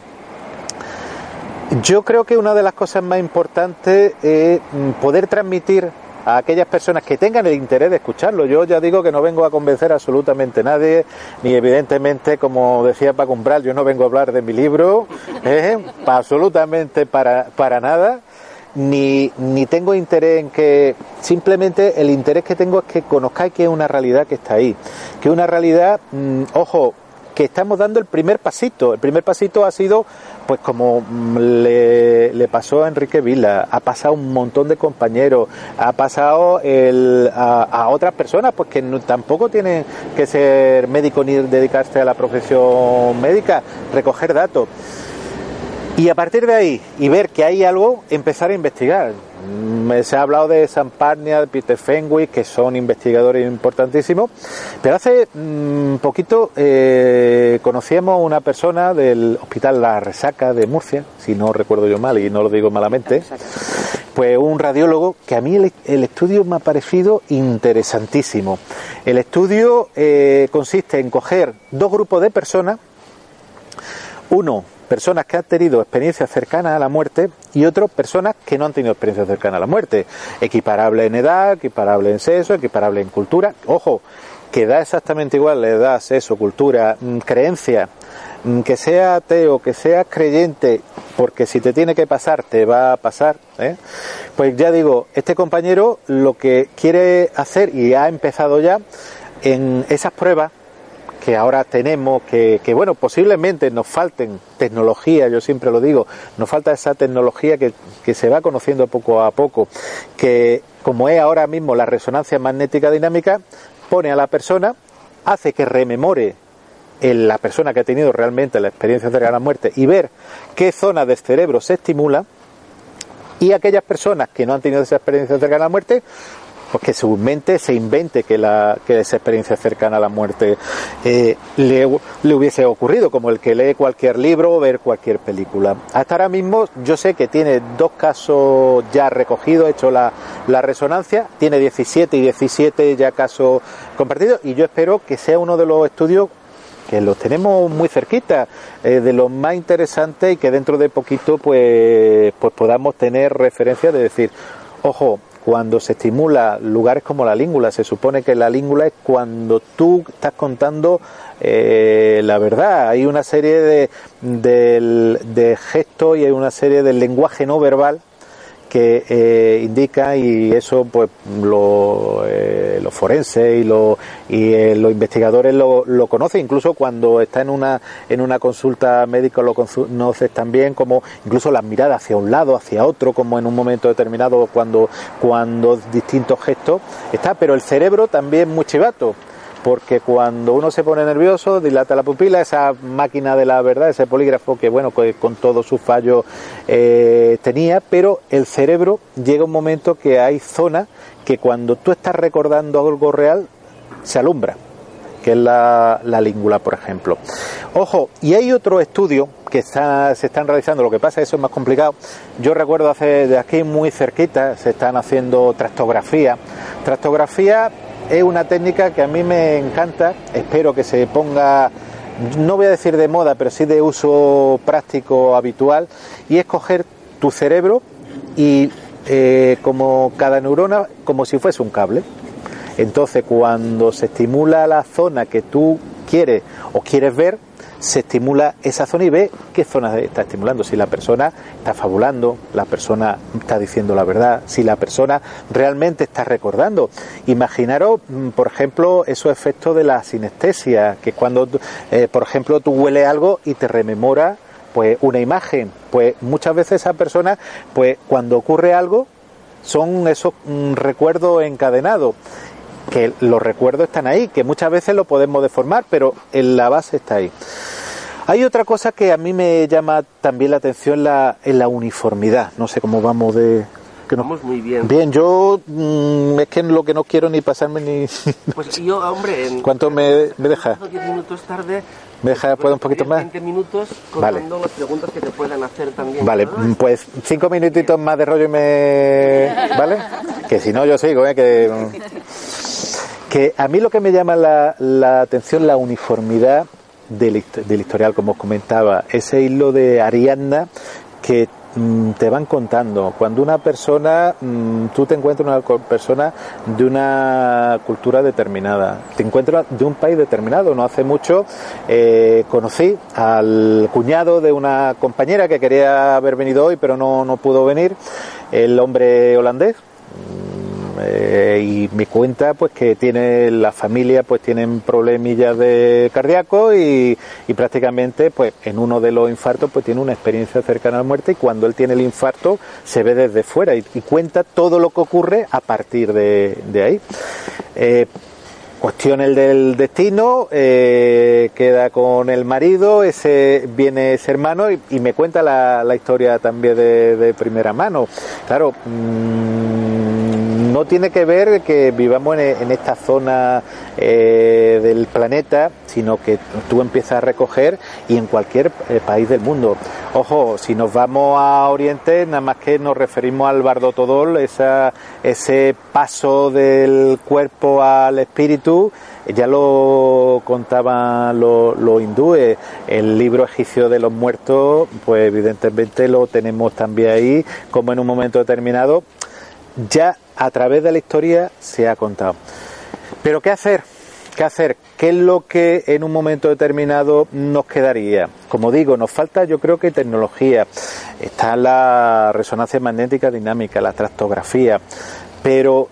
Yo creo que una de las cosas más importantes es mm, poder transmitir a aquellas personas que tengan el interés de escucharlo. Yo ya digo que no vengo a convencer a absolutamente nadie, ni evidentemente, como decía Paco Umbral, yo no vengo a hablar de mi libro, ¿eh? absolutamente para, para nada. Ni, ni tengo interés en que simplemente el interés que tengo es que conozcáis que es una realidad que está ahí, que una realidad, mm, ojo, que estamos dando el primer pasito. El primer pasito ha sido, pues como le, pasó a Enrique Vila, ha pasado un montón de compañeros, ha pasado el, a, otras personas, pues que tampoco tienen que ser médicos ni dedicarse a la profesión médica, recoger datos. Y a partir de ahí, y ver que hay algo, empezar a investigar. Mm, se ha hablado de Samparnia, de Peter Fenwick, que son investigadores importantísimos, pero hace mm, poquito eh, conocíamos una persona del Hospital La Resaca de Murcia, si no recuerdo yo mal y no lo digo malamente, pues un radiólogo que a mí el, estudio me ha parecido interesantísimo. El estudio eh, consiste en coger dos grupos de personas, uno personas que han tenido experiencias cercanas a la muerte y otras personas que no han tenido experiencias cercanas a la muerte. Equiparable en edad, equiparable en sexo, equiparable en cultura. Ojo, que da exactamente igual la edad, sexo, cultura, mm, creencia, mm, que sea ateo, que sea creyente, porque si te tiene que pasar, te va a pasar. ¿eh? Pues ya digo, este compañero lo que quiere hacer y ha empezado ya en esas pruebas que ahora tenemos, que, bueno, posiblemente nos falten tecnología, yo siempre lo digo, nos falta esa tecnología que, se va conociendo poco a poco, que como es ahora mismo la resonancia magnética dinámica, pone a la persona, hace que rememore en la persona que ha tenido realmente la experiencia de la muerte y ver qué zona del cerebro se estimula y aquellas personas que no han tenido esa experiencia cercana a la muerte pues que su se invente que, la, que esa experiencia cercana a la muerte eh, le, hubiese ocurrido, como el que lee cualquier libro o ver cualquier película. Hasta ahora mismo yo sé que tiene dos casos ya recogidos, hecho la, la resonancia, tiene 17 y 17 ya casos compartidos y yo espero que sea uno de los estudios que los tenemos muy cerquita, eh, de los más interesantes y que dentro de poquito pues, pues podamos tener referencia de decir, ojo, cuando se estimula lugares como la língula, se supone que la língula es cuando tú estás contando eh, la verdad. Hay una serie de, de gestos y hay una serie de lenguaje no verbal que eh, indica y eso pues lo, eh, los forenses y, lo, y eh, los investigadores lo, lo, conocen. Incluso cuando está en una en una consulta médica lo conoces también como incluso las miradas hacia un lado hacia otro como en un momento determinado cuando cuando distintos gestos está. Pero el cerebro también muy chivato porque cuando uno se pone nervioso, dilata la pupila, esa máquina de la verdad, ese polígrafo que, bueno, con todos sus fallos eh, tenía, pero el cerebro llega un momento que hay zonas que cuando tú estás recordando algo real, se alumbra que es la, la por ejemplo. Ojo, y hay otro estudio que está, se están realizando, lo que pasa es eso es más complicado. Yo recuerdo hace de aquí muy cerquita, se están haciendo trastografía. Trastografía es una técnica que a mí me encanta, espero que se ponga, no voy a decir de moda, pero sí de uso práctico habitual, y es coger tu cerebro y eh, como cada neurona, como si fuese un cable. Entonces, cuando se estimula la zona que tú quieres o quieres ver, se estimula esa zona y ve qué zona está estimulando. Si la persona está fabulando, la persona está diciendo la verdad, si la persona realmente está recordando. Imaginaros, mm, por ejemplo, esos efectos de la sinestesia, que cuando, eh, por ejemplo, tú hueles algo y te rememora pues una imagen, pues muchas veces esa persona, pues cuando ocurre algo, son esos mm, recuerdos encadenados que los recuerdos están ahí, que muchas veces lo podemos deformar, pero en la base está ahí. Hay otra cosa que a mí me llama también la atención la, en la uniformidad. No sé cómo vamos de, que Vamos muy bien. Bien, yo mm, es que lo que no quiero ni pasarme ni... Pues yo, hombre... ¿Cuánto me, me deja? 10 minutos tarde... ¿Me deja puedo un poquito más? 20 minutos contando las preguntas que te puedan hacer también. Vale, pues cinco minutitos más de rollo y me... ¿Vale? Que si no yo sigo, ¿eh? Que, que a mí lo que me llama la, la atención la uniformidad del, historial, como os comentaba. Ese hilo de Ariadna que mm, te van contando. Cuando una persona, mm, tú te encuentras una persona de una cultura determinada, te encuentras de un país determinado. No hace mucho eh, conocí al cuñado de una compañera que quería haber venido hoy, pero no pudo venir, el hombre holandés. Eh, y me cuenta pues que tiene la familia pues tienen problemillas de cardíaco y, prácticamente pues en uno de los infartos pues tiene una experiencia cercana a la muerte y cuando él tiene el infarto se ve desde fuera y, cuenta todo lo que ocurre a partir de, ahí. Eh, cuestión el del destino eh, queda con el marido ese viene ese hermano y, me cuenta la, historia también de, de primera mano. Claro mm, no tiene que ver que vivamos en, esta zona eh, del planeta, sino que tú empiezas a recoger y en cualquier eh, país del mundo. Ojo, si nos vamos a Oriente, nada más que nos referimos al Bardotodol, esa, ese paso del cuerpo al espíritu, ya lo contaban los, los hindúes, el libro egipcio de los muertos, pues evidentemente lo tenemos también ahí, como en un momento determinado ya a través de la historia se ha contado. Pero ¿qué hacer? ¿Qué hacer? ¿Qué es lo que en un momento determinado nos quedaría? Como digo, nos falta yo creo que tecnología. Está la resonancia magnética dinámica, la tractografía. Pero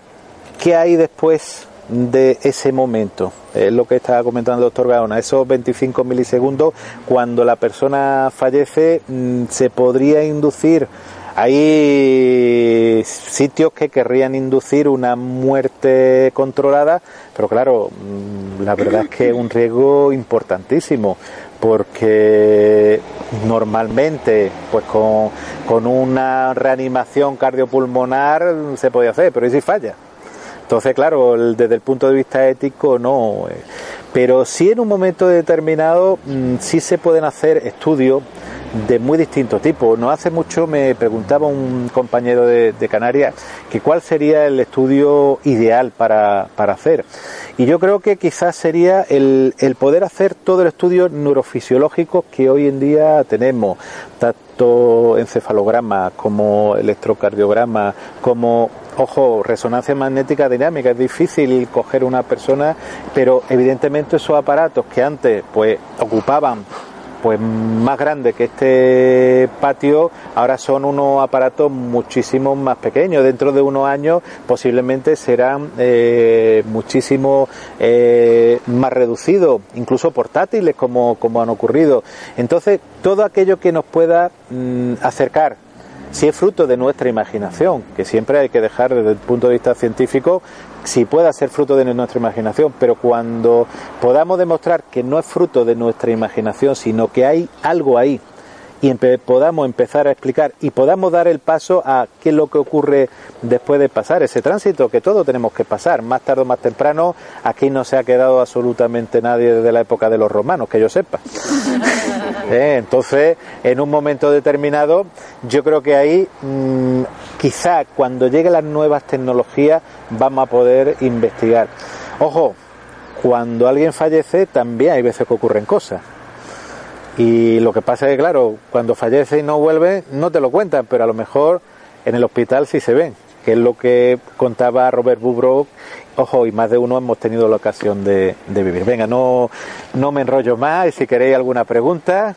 ¿qué hay después de ese momento? Es lo que estaba comentando el doctor Gaona. Esos 25 milisegundos, cuando la persona fallece, mm, se podría inducir hay sitios que querrían inducir una muerte controlada, pero claro, mm, la verdad es que es un riesgo importantísimo, porque normalmente, pues con, con una reanimación cardiopulmonar se puede hacer, pero ¿y si falla? Entonces, claro, desde el punto de vista ético no. eh. Pero sí en un momento determinado mm, sí se pueden hacer estudios de muy distintos tipos. No hace mucho me preguntaba un compañero de, de Canarias que cuál sería el estudio ideal para, para hacer. Y yo creo que quizás sería el, el poder hacer todo el estudio neurofisiológico que hoy en día tenemos, tanto encefalograma como electrocardiograma, como Ojo, resonancia magnética dinámica, es difícil coger una persona, pero evidentemente esos aparatos que antes pues ocupaban pues más grande que este patio, ahora son unos aparatos muchísimo más pequeños. Dentro de unos años posiblemente serán eh, muchísimo eh, más reducidos, incluso portátiles como, como han ocurrido. Entonces, todo aquello que nos pueda mm, acercar si es fruto de nuestra imaginación, que siempre hay que dejar desde el punto de vista científico si pueda ser fruto de nuestra imaginación, pero cuando podamos demostrar que no es fruto de nuestra imaginación, sino que hay algo ahí y empe- podamos empezar a explicar y podamos dar el paso a qué es lo que ocurre después de pasar ese tránsito que todos tenemos que pasar, más tarde o más temprano, aquí no se ha quedado absolutamente nadie desde la época de los romanos, que yo sepa. ¿Eh? Entonces, en un momento determinado, yo creo que ahí, mm, quizá cuando lleguen las nuevas tecnologías, vamos a poder investigar. Ojo, cuando alguien fallece, también hay veces que ocurren cosas. Y lo que pasa es que, claro, cuando fallece y no vuelve, no te lo cuentan, pero a lo mejor en el hospital sí se ven, que es lo que contaba Robert Bubrock. Ojo, y más de uno hemos tenido la ocasión de, vivir. Venga, no, no me enrollo más y si queréis alguna pregunta.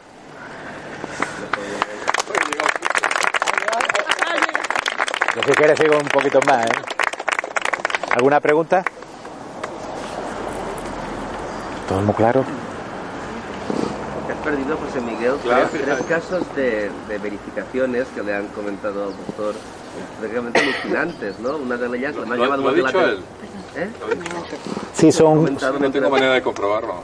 Si quieres sigo un poquito más, ¿eh? ¿Alguna pregunta? Todo muy claro. Perdido, José Miguel, Claro. tres, tres casos de, de verificaciones que le han comentado al doctor, prácticamente alucinantes, ¿no? Una de ellas la me ha ¿Lo, llamado lo ha mucho la dicho él? ¿Eh? Sí, son... No tengo manera de comprobarlo.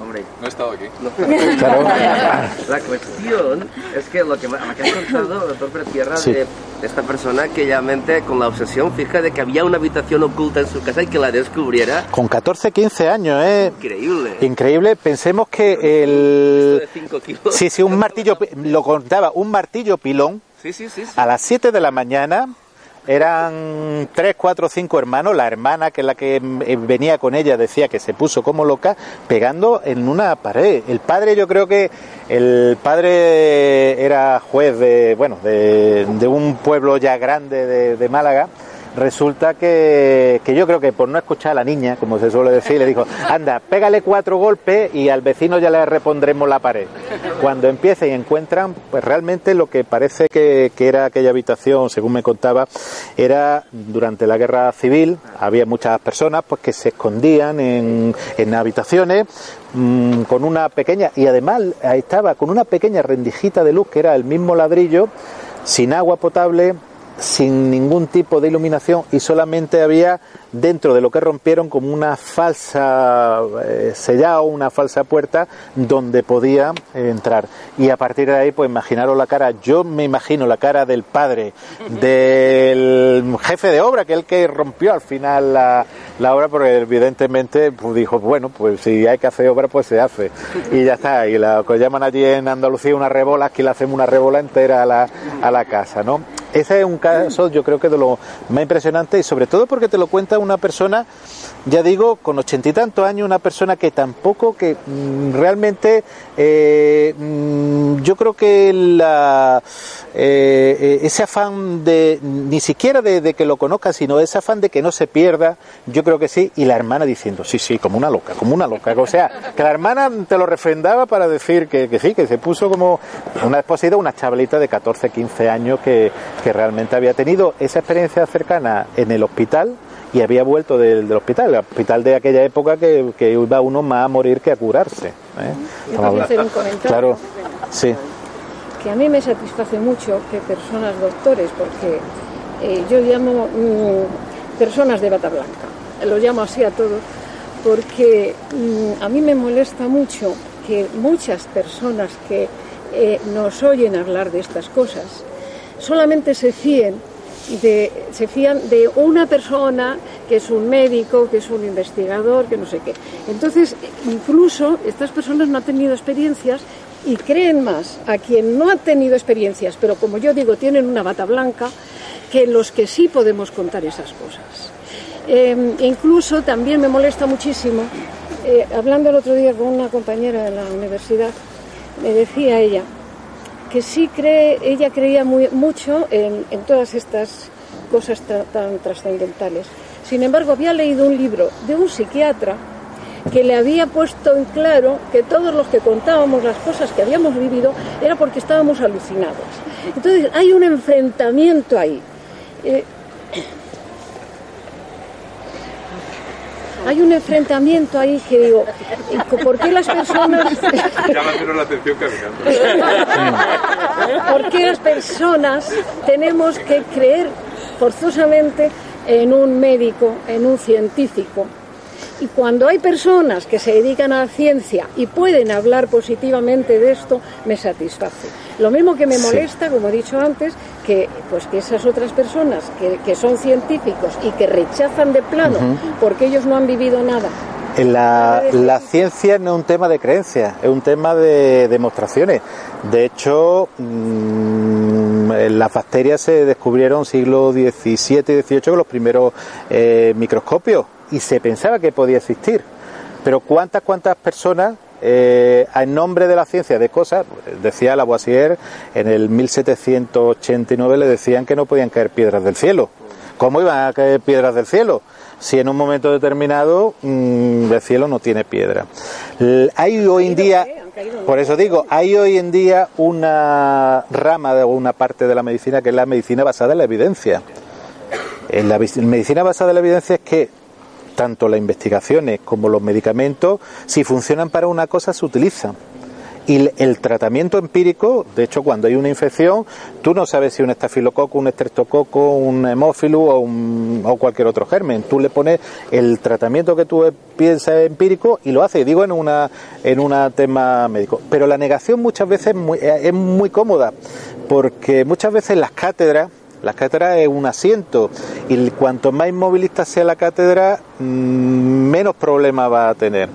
Hombre, No he estado aquí. no. Claro. La cuestión es que lo que, me- lo que ha contado, doctor Pretierra, Sí. de, de esta persona que ya mente con la obsesión fija de que había una habitación oculta en su casa y que la descubriera, Con 14, 15 años, ¿eh? increíble. Increíble. Pensemos que el... 5 kilos. Sí, sí, un martillo, lo contaba, un martillo pilón Sí, sí, sí. sí. a las 7 de la mañana eran tres, cuatro, cinco hermanos. La hermana, que es la que eh, venía con ella, decía que se puso como loca pegando en una pared. El padre, yo creo que el padre era juez de, bueno, de, de un pueblo ya grande de, de Málaga resulta que, que, yo creo que por no escuchar a la niña, como se suele decir, le dijo, anda, pégale cuatro golpes y al vecino ya le repondremos la pared. Cuando empieza y encuentran, pues realmente lo que parece que, que era aquella habitación, según me contaba, era durante la guerra civil, había muchas personas pues que se escondían en, en habitaciones mmm, con una pequeña, y además estaba con una pequeña rendijita de luz que era el mismo ladrillo, sin agua potable, sin ningún tipo de iluminación y solamente había dentro de lo que rompieron como una falsa eh, sellado, una falsa puerta donde podía eh, entrar. Y a partir de ahí, pues imaginaros la cara, yo me imagino la cara del padre, del jefe de obra, que es el que rompió al final la, obra, porque evidentemente pues, dijo, bueno, pues si hay que hacer obra, pues se hace. Y ya está, y la que llaman allí en Andalucía una rebola, aquí le hacemos una rebola entera a la, a la casa, ¿no? Ese es un caso, yo creo que de lo más impresionante y sobre todo porque te lo cuenta una persona, ya digo, con ochenta y tantos años, una persona que tampoco, que mmm, realmente eh, mmm, yo creo que la, eh, ese afán de, ni siquiera de, de, que lo conozca, sino ese afán de que no se pierda, yo creo que sí, y la hermana diciendo, sí, sí, como una loca, como una loca, o sea, que la hermana te lo refrendaba para decir que, que sí, que se puso como una esposita, una chavalita de 14, 15 años que que realmente había tenido esa experiencia cercana en el hospital y había vuelto del, del hospital, el hospital de aquella época que, que, iba uno más a morir que a curarse. ¿eh? Yo hacer un comentario. Claro, sí. Que a mí me satisface mucho que personas doctores, porque eh, yo llamo mmm, personas de bata blanca, lo llamo así a todos, porque mmm, a mí me molesta mucho que muchas personas que eh, nos oyen hablar de estas cosas, solamente se fíen de, se fían de una persona que es un médico, que es un investigador, que no sé qué. Entonces, incluso estas personas no han tenido experiencias y creen más a quien no ha tenido experiencias, pero como yo digo, tienen una bata blanca, que los que sí podemos contar esas cosas. Eh, incluso también me molesta muchísimo, eh, hablando el otro día con una compañera de la universidad, me decía ella, que sí cree, ella creía muy, mucho en, en, todas estas cosas tan, trascendentales. Sin embargo, había leído un libro de un psiquiatra que le había puesto en claro que todos los que contábamos las cosas que habíamos vivido era porque estábamos alucinados. Entonces, hay un enfrentamiento ahí. Eh, hay un enfrentamiento ahí que digo, ¿por qué las personas... Llama menos la atención caminando. ¿Por qué las personas tenemos que creer forzosamente en un médico, en un científico? Y cuando hay personas que se dedican a la ciencia y pueden hablar positivamente de esto, me satisface. Lo mismo que me molesta, sí. como he dicho antes, que, pues, que esas otras personas que, que son científicos y que rechazan de plano uh -huh. porque ellos no han vivido nada. La, la, ciencia no es un tema de creencias, es un tema de demostraciones. De hecho, mmm, las bacterias se descubrieron siglo XVII y XVIII con los primeros eh, microscopios y se pensaba que podía existir. Pero cuántas, cuántas personas eh, en nombre de la ciencia de cosas, decía Lavoisier en el 1789 le decían que no podían caer piedras del cielo. ¿Cómo iban a caer piedras del cielo? Si en un momento determinado mmm, el cielo no tiene piedra. Hay hoy en día, por eso digo, hay hoy en día una rama de una parte de la medicina que es la medicina basada en la evidencia. En la medicina basada en la evidencia es que tanto las investigaciones como los medicamentos, si funcionan para una cosa, se utilizan. Y el tratamiento empírico, de hecho, cuando hay una infección, tú no sabes si un estafilococo, un estreptococo, un hemófilo o, un, o, cualquier otro germen. Tú le pones el tratamiento que tú piensas empírico y lo haces, digo, en una en un tema médico. Pero la negación muchas veces es muy, es muy cómoda, porque muchas veces las cátedras la cátedra es un asiento y cuanto más inmovilista sea la cátedra, menos problemas va a tener.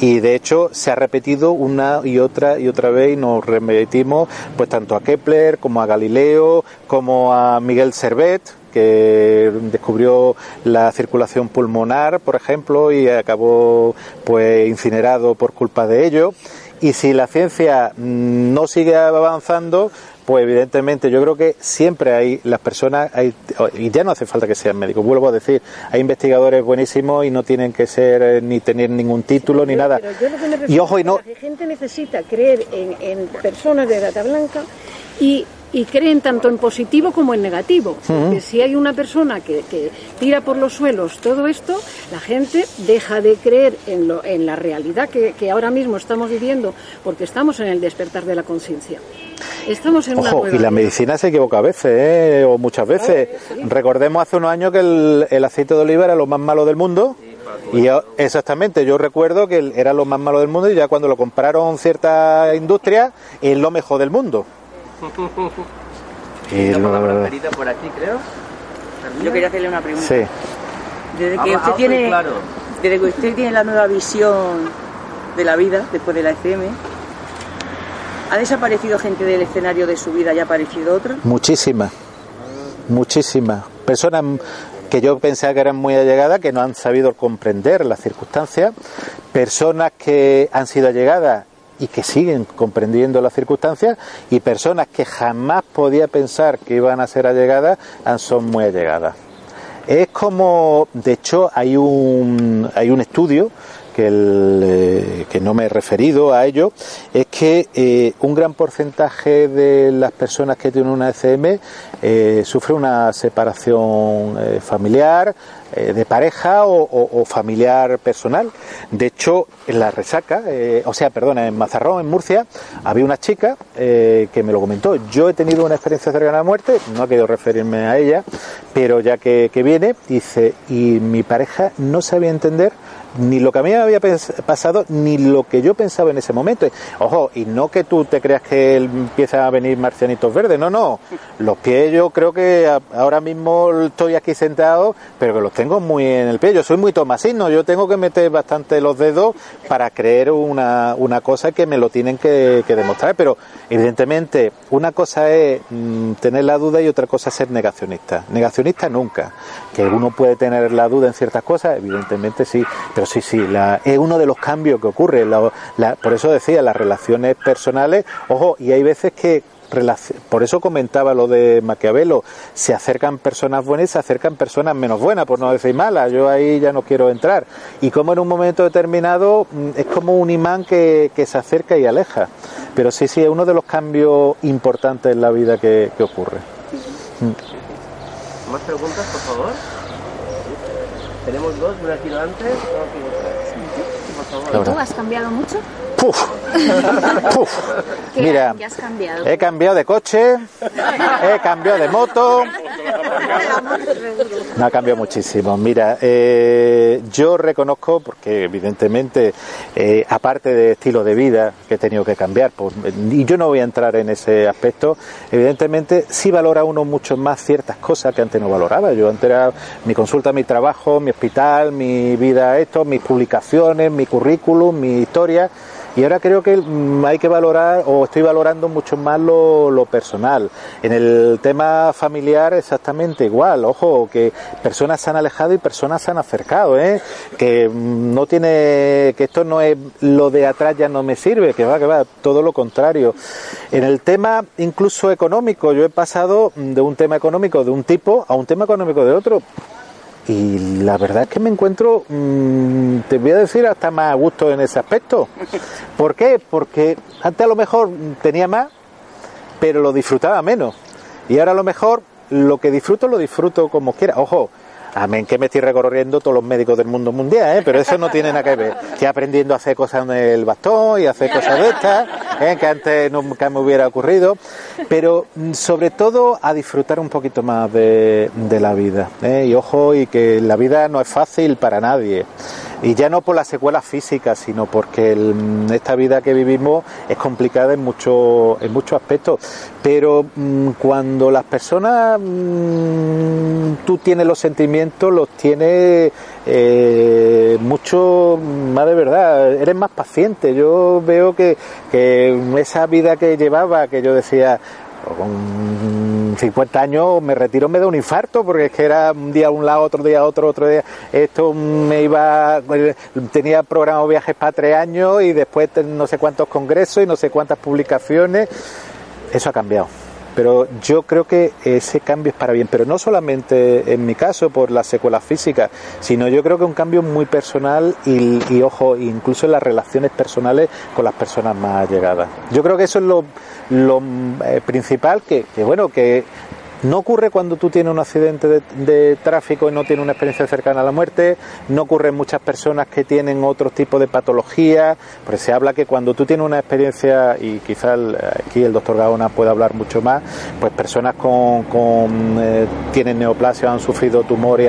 Y de hecho se ha repetido una y otra y otra vez y nos remetimos pues tanto a Kepler como a Galileo como a Miguel Servet, que descubrió la circulación pulmonar, por ejemplo, y acabó pues incinerado por culpa de ello. Y si la ciencia mm, no sigue avanzando, pues evidentemente yo creo que siempre hay las personas, hay, y ya no hace falta que sean médicos, vuelvo a decir, hay investigadores buenísimos y no tienen que ser eh, ni tener ningún título ni nada. y ojo, y no... La gente necesita creer en, en personas de data blanca y y creen tanto en positivo como en negativo. Porque si hay una persona que, que, tira por los suelos todo esto, la gente deja de creer en, lo, en la realidad que, que, ahora mismo estamos viviendo, porque estamos en el despertar de la conciencia. Estamos en Ojo, y la medicina se equivoca a veces, ¿eh? o muchas veces. Recordemos hace unos años que el, el, aceite de oliva era lo más malo del mundo. Y yo, exactamente, yo recuerdo que era lo más malo del mundo y ya cuando lo compraron cierta industria es lo mejor del mundo. Y una por aquí, creo. Yo quería hacerle una pregunta. Sí. Desde que usted tiene, claro. desde que usted tiene la nueva visión de la vida después de la FM, ¿ha desaparecido gente del escenario de su vida y ha aparecido otra? Muchísimas, muchísimas. Personas que yo pensaba que eran muy allegadas, que no han sabido comprender las circunstancias, personas que han sido allegadas y que siguen comprendiendo las circunstancias y personas que jamás podía pensar que iban a ser allegadas son muy allegadas. Es como, de hecho, hay un, hay un estudio que, el, eh, no me he referido a ello, es que eh, un gran porcentaje de las personas que tienen una ECM eh, sufre una separación familiar, de pareja o, o, familiar personal. De hecho, en la resaca, o sea, perdona, en Mazarrón, en Murcia, había una chica que me lo comentó. Yo he tenido una experiencia cercana a la muerte, no he querido referirme a ella, pero ya que viene, dice, y mi pareja no sabía entender ni lo que a mí me había pasado, ni lo que yo pensaba en ese momento. Ojo, y no que tú te creas que empieza a venir marcianitos verdes, no, no. Los pies yo creo que ahora mismo estoy aquí sentado, pero que los tengo muy en el pie. Yo soy muy tomasino, yo tengo que meter bastante los dedos para creer una, una cosa que me lo tienen que, demostrar. Pero evidentemente, una cosa es mmm, tener la duda y otra cosa es ser negacionista. Negacionista nunca. Que uno puede tener la duda en ciertas cosas, evidentemente sí. Sí, sí, la, es uno de los cambios que ocurre. La, la, por eso decía, las relaciones personales, ojo, y hay veces que por eso comentaba lo de Maquiavelo, se acercan personas buenas y se acercan personas menos buenas, por no decir malas, yo ahí ya no quiero entrar. Y como en un momento determinado es como un imán que, que se acerca y aleja. Pero sí, sí, es uno de los cambios importantes en la vida que, que ocurre. ¿Más preguntas, por favor? Tenemos dos, una aquí antes, otra aquí detrás. ¿Tú has cambiado mucho? Puf, puf. ¿Qué, Mira, ¿qué has cambiado? he cambiado de coche, he cambiado de moto. No ha cambiado muchísimo. Mira, eh, yo reconozco, porque evidentemente, eh, aparte de estilo de vida que he tenido que cambiar, pues, y yo no voy a entrar en ese aspecto, evidentemente sí valora uno mucho más ciertas cosas que antes no valoraba. Yo antes era mi consulta, mi trabajo, mi hospital, mi vida, esto, mis publicaciones, mi currículum, mi historia. Y ahora creo que hay que valorar, o estoy valorando mucho más lo, lo, personal. En el tema familiar exactamente igual. Ojo, que personas se han alejado y personas se han acercado, ¿eh? Que no tiene, que esto no es lo de atrás ya no me sirve, que va, que va, todo lo contrario. En el tema incluso económico, yo he pasado de un tema económico de un tipo a un tema económico de otro y la verdad es que me encuentro, mmm, te voy a decir, hasta más a gusto en ese aspecto. ¿Por qué? Porque antes a lo mejor tenía más, pero lo disfrutaba menos. Y ahora a lo mejor lo que disfruto lo disfruto como quiera. Ojo, Amén que me estoy recorriendo todos los médicos del mundo mundial, ¿eh? pero eso no tiene nada que ver. Estoy aprendiendo a hacer cosas en el bastón y a hacer cosas de estas, ¿eh? que antes nunca me hubiera ocurrido, pero sobre todo a disfrutar un poquito más de, de la vida. ¿eh? Y ojo, y que la vida no es fácil para nadie. Y ya no por las secuelas físicas, sino porque esta vida que vivimos es complicada en, mucho, en muchos aspectos. Pero mmm, cuando las personas, mmm, tú tienes los sentimientos, los tienes eh, mucho más de verdad, eres más paciente. Yo veo que, que esa vida que llevaba, que yo decía, con 50 años me retiro, me da un infarto, porque es que era un día a un lado, otro día a otro, otro día. Esto me iba, tenía programado viajes para tres años y después no sé cuántos congresos y no sé cuántas publicaciones. Eso ha cambiado pero yo creo que ese cambio es para bien, pero no solamente en mi caso por las secuelas físicas, sino yo creo que un cambio muy personal y, ojo, incluso en las relaciones personales con las personas más llegadas. Yo creo que eso es lo, eh, principal, que, que bueno, que no ocurre cuando tú tienes un accidente de, tráfico y no tienes una experiencia cercana a la muerte, no ocurre en muchas personas que tienen otro tipo de patología, porque se habla que cuando tú tienes una experiencia, y quizás aquí el doctor Gaona puede hablar mucho más, pues personas con, eh, tienen neoplasia, han sufrido tumores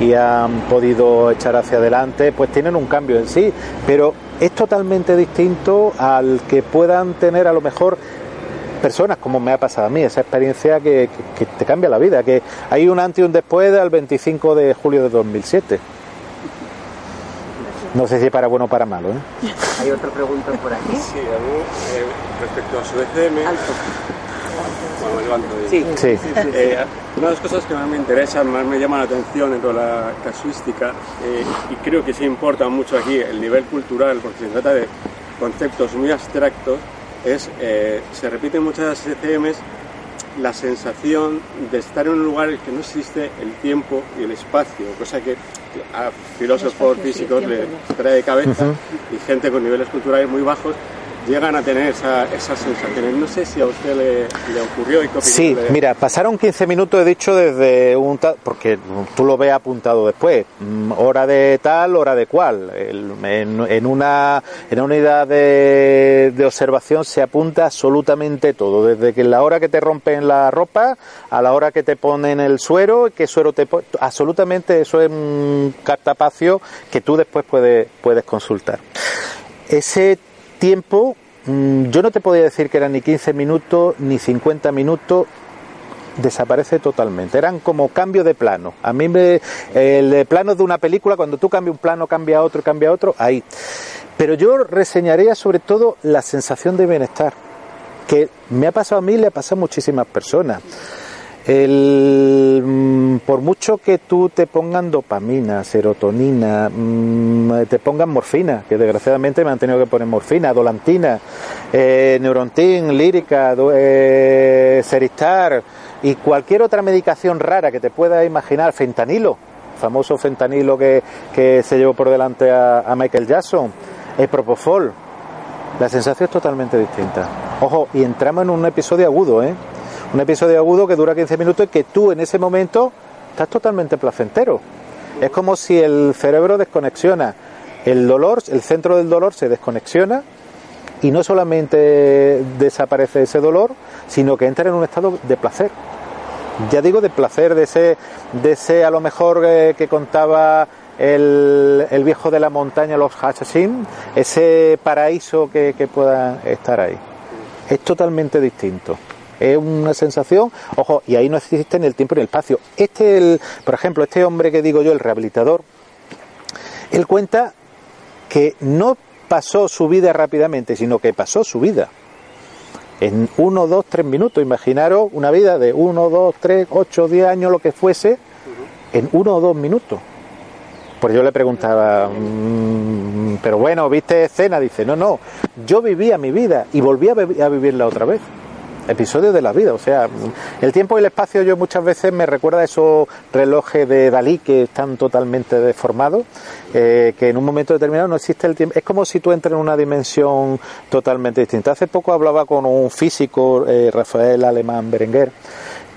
y han podido echar hacia adelante, pues tienen un cambio en sí, pero es totalmente distinto al que puedan tener a lo mejor personas, como me ha pasado a mí, esa experiencia que, te cambia la vida, que hay un antes y un después del 25 de julio de 2007. No sé si para bueno o para malo. ¿eh? Hay otra pregunta por aquí. Sí, eh, respecto a su ECM. Sí. sí. Eh, una de las cosas que más me interesan, más me llama la atención en toda la casuística, eh, y creo que sí importa mucho aquí el nivel cultural, porque se trata de conceptos muy abstractos, es, eh, se repite en muchas ECMs la sensación de estar en un lugar en el que no existe el tiempo y el espacio, cosa que a filósofos físicos les trae de cabeza y gente con niveles culturales muy bajos llegan a tener esa, esas sensaciones. No sé si a usted le, ocurrió y qué Sí, mira, pasaron 15 minutos, he dicho, desde un tal, porque tú lo ves apuntado después, mm, hora de tal, hora de cual. en, una, en una unidad de, de, observación se apunta absolutamente todo, desde que la hora que te rompen la ropa a la hora que te ponen el suero, qué suero te absolutamente eso es un cartapacio que tú después puedes, puedes consultar. Ese tiempo, mm, yo no te podía decir que eran ni 15 minutos ni 50 minutos, desaparece totalmente. Eran como cambio de plano. A mí me, el plano de una película, cuando tú cambias un plano, cambia otro, cambia otro, ahí. Pero yo reseñaría sobre todo la sensación de bienestar, que me ha pasado a mí y le ha pasado a muchísimas personas. El, mm, por mucho que tú te pongan dopamina, serotonina, mm, te pongan morfina, que desgraciadamente me han tenido que poner morfina, dolantina, eh, neurontin, lírica, eh, seristar y cualquier otra medicación rara que te puedas imaginar, fentanilo, famoso fentanilo que, que se llevó por delante a, a Michael Jackson, el propofol, la sensación es totalmente distinta. Ojo, y entramos en un episodio agudo, ¿eh? Un episodio agudo que dura 15 minutos y que tú en ese momento estás totalmente placentero. Es como si el cerebro desconexiona. El dolor, el centro del dolor se desconexiona y no solamente desaparece ese dolor, sino que entra en un estado de placer. Ya digo de placer, de ese, de ese a lo mejor eh, que contaba el, el, viejo de la montaña, los Hashashin, ese paraíso que, que pueda estar ahí. Es totalmente distinto. Es una sensación, ojo, y ahí no existe en el tiempo ni el espacio. Este, el, por ejemplo, este hombre que digo yo, el rehabilitador, él cuenta que no pasó su vida rápidamente, sino que pasó su vida. En uno, dos, tres minutos. Imaginaros una vida de uno, dos, tres, ocho, diez años, lo que fuese, en uno o dos minutos. Pues yo le preguntaba, mm, pero bueno, ¿viste escena? Dice, no, no, yo vivía mi vida y volví a vivirla otra vez episodios de la vida. O sea, el tiempo y el espacio yo muchas veces me recuerda a esos relojes de Dalí que están totalmente deformados, eh, que en un momento determinado no existe el tiempo. Es como si tú entras en una dimensión totalmente distinta. Hace poco hablaba con un físico, eh, Rafael Alemán Berenguer,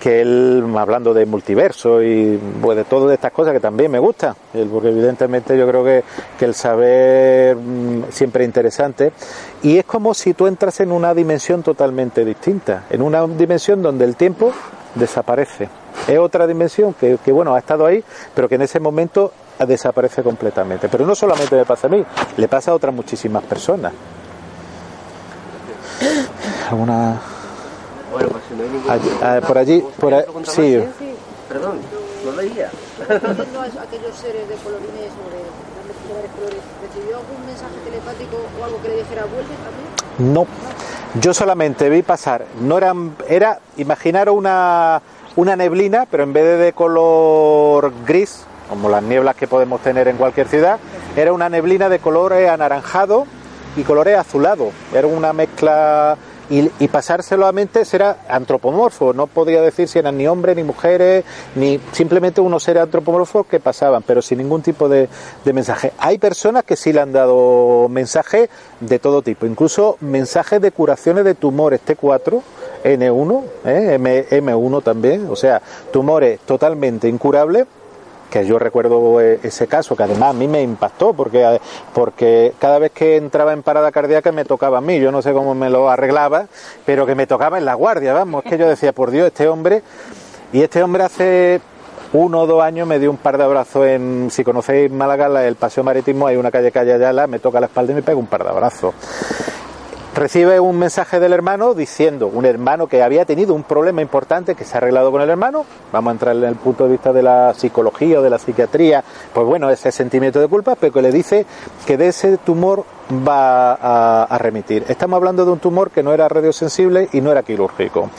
que él, hablando de multiverso y pues, de todas estas cosas que también me gusta, porque evidentemente yo creo que, que el saber mm, siempre es interesante, y es como si tú entras en una dimensión totalmente distinta, en una dimensión donde el tiempo desaparece. Es otra dimensión que, que bueno, ha estado ahí, pero que en ese momento desaparece completamente. Pero no solamente me pasa a mí, le pasa a otras muchísimas personas. ¿Alguna bueno, pues si no hay ningún... Ah, por allí, por ahí, sí. Perdón, no leía. aquellos seres de colorines o de ¿Recibió algún mensaje telepático o algo que le dijera vuelve también? No. Yo solamente vi pasar, no eran, era, imaginaros una, una neblina, pero en vez de color gris, como las nieblas que podemos tener en cualquier ciudad, era una neblina de colores anaranjado y colores azulado. Era una mezcla y, pasárselo a mente será antropomorfo, no podía decir si eran ni hombres ni mujeres, ni simplemente unos seres antropomorfos que pasaban, pero sin ningún tipo de, mensaje. Hay personas que sí le han dado mensajes de todo tipo, incluso mensajes de curaciones de tumores T4, N1, ¿eh? M, M1 también, o sea, tumores totalmente incurables que yo recuerdo eh, ese caso, que además a mí me impactó, porque, eh, porque cada vez que entraba en parada cardíaca me tocaba a mí, yo no sé cómo me lo arreglaba, pero que me tocaba en la guardia, vamos, es que yo decía, por Dios, este hombre, y este hombre hace uno o dos años me dio un par de abrazos en, si conocéis Málaga, el Paseo Marítimo, hay una calle calle Ayala, me toca la espalda y me pega un par de abrazos recibe un mensaje del hermano diciendo, un hermano que había tenido un problema importante que se ha arreglado con el hermano, vamos a entrar en el punto de vista de la psicología o de la psiquiatría, pues bueno, ese sentimiento de culpa, pero que le dice que de ese tumor va a, a remitir. Estamos hablando de un tumor que no era radiosensible y no era quirúrgico.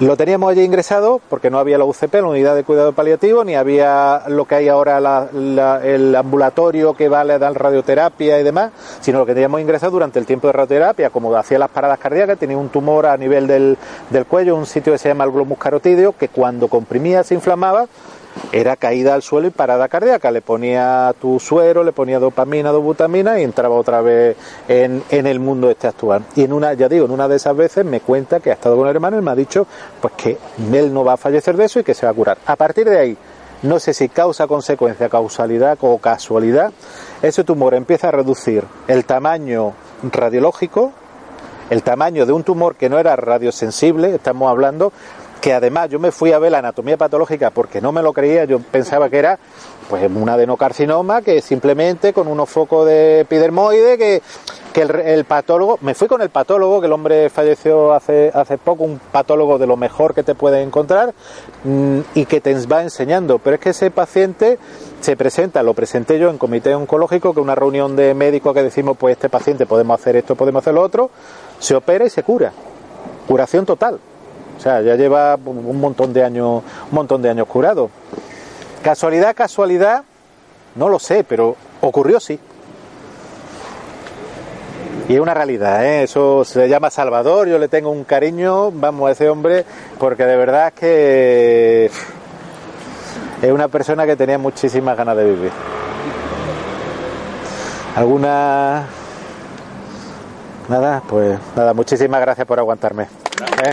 Lo teníamos allí ingresado porque no había la UCP, la unidad de cuidado paliativo, ni había lo que hay ahora el ambulatorio que vale a dar radioterapia y demás, sino lo que teníamos ingresado durante el tiempo de radioterapia, como hacía las paradas cardíacas, tenía un tumor a nivel del, del cuello, un sitio que se llama el glomus carotídeo, que cuando comprimía se inflamaba era caída al suelo y parada cardíaca. Le ponía tu suero, le ponía dopamina, dobutamina y entraba otra vez en, el mundo este actual. Y en una, ya digo, en una de esas veces me cuenta que ha estado con el hermano y me ha dicho pues que él no va a fallecer de eso y que se va a curar. A partir de ahí, no sé si causa, consecuencia, causalidad o casualidad, ese tumor empieza a reducir el tamaño radiológico, el tamaño de un tumor que no era radiosensible, estamos hablando que además yo me fui a ver la anatomía patológica porque no me lo creía, yo pensaba que era pues un adenocarcinoma que simplemente con unos focos de epidermoide que, que el, patólogo, me fui con el patólogo, que el hombre falleció hace, hace poco, un patólogo de lo mejor que te puede encontrar mm, y que te va enseñando, pero es que ese paciente se presenta, lo presenté yo en comité oncológico, que una reunión de médicos que decimos, pues este paciente podemos hacer esto, podemos hacer lo otro, se opera y se cura, curación total. Sea, ya lleva un montón de años, un montón de años curado. Casualidad, casualidad, no lo sé, pero ocurrió sí. Y es una realidad, ¿eh? eso se llama Salvador, yo le tengo un cariño, vamos, a ese hombre, porque de verdad es que es una persona que tenía muchísimas ganas de vivir. ¿Alguna...? Nada, pues nada, muchísimas gracias por aguantarme. ¿eh?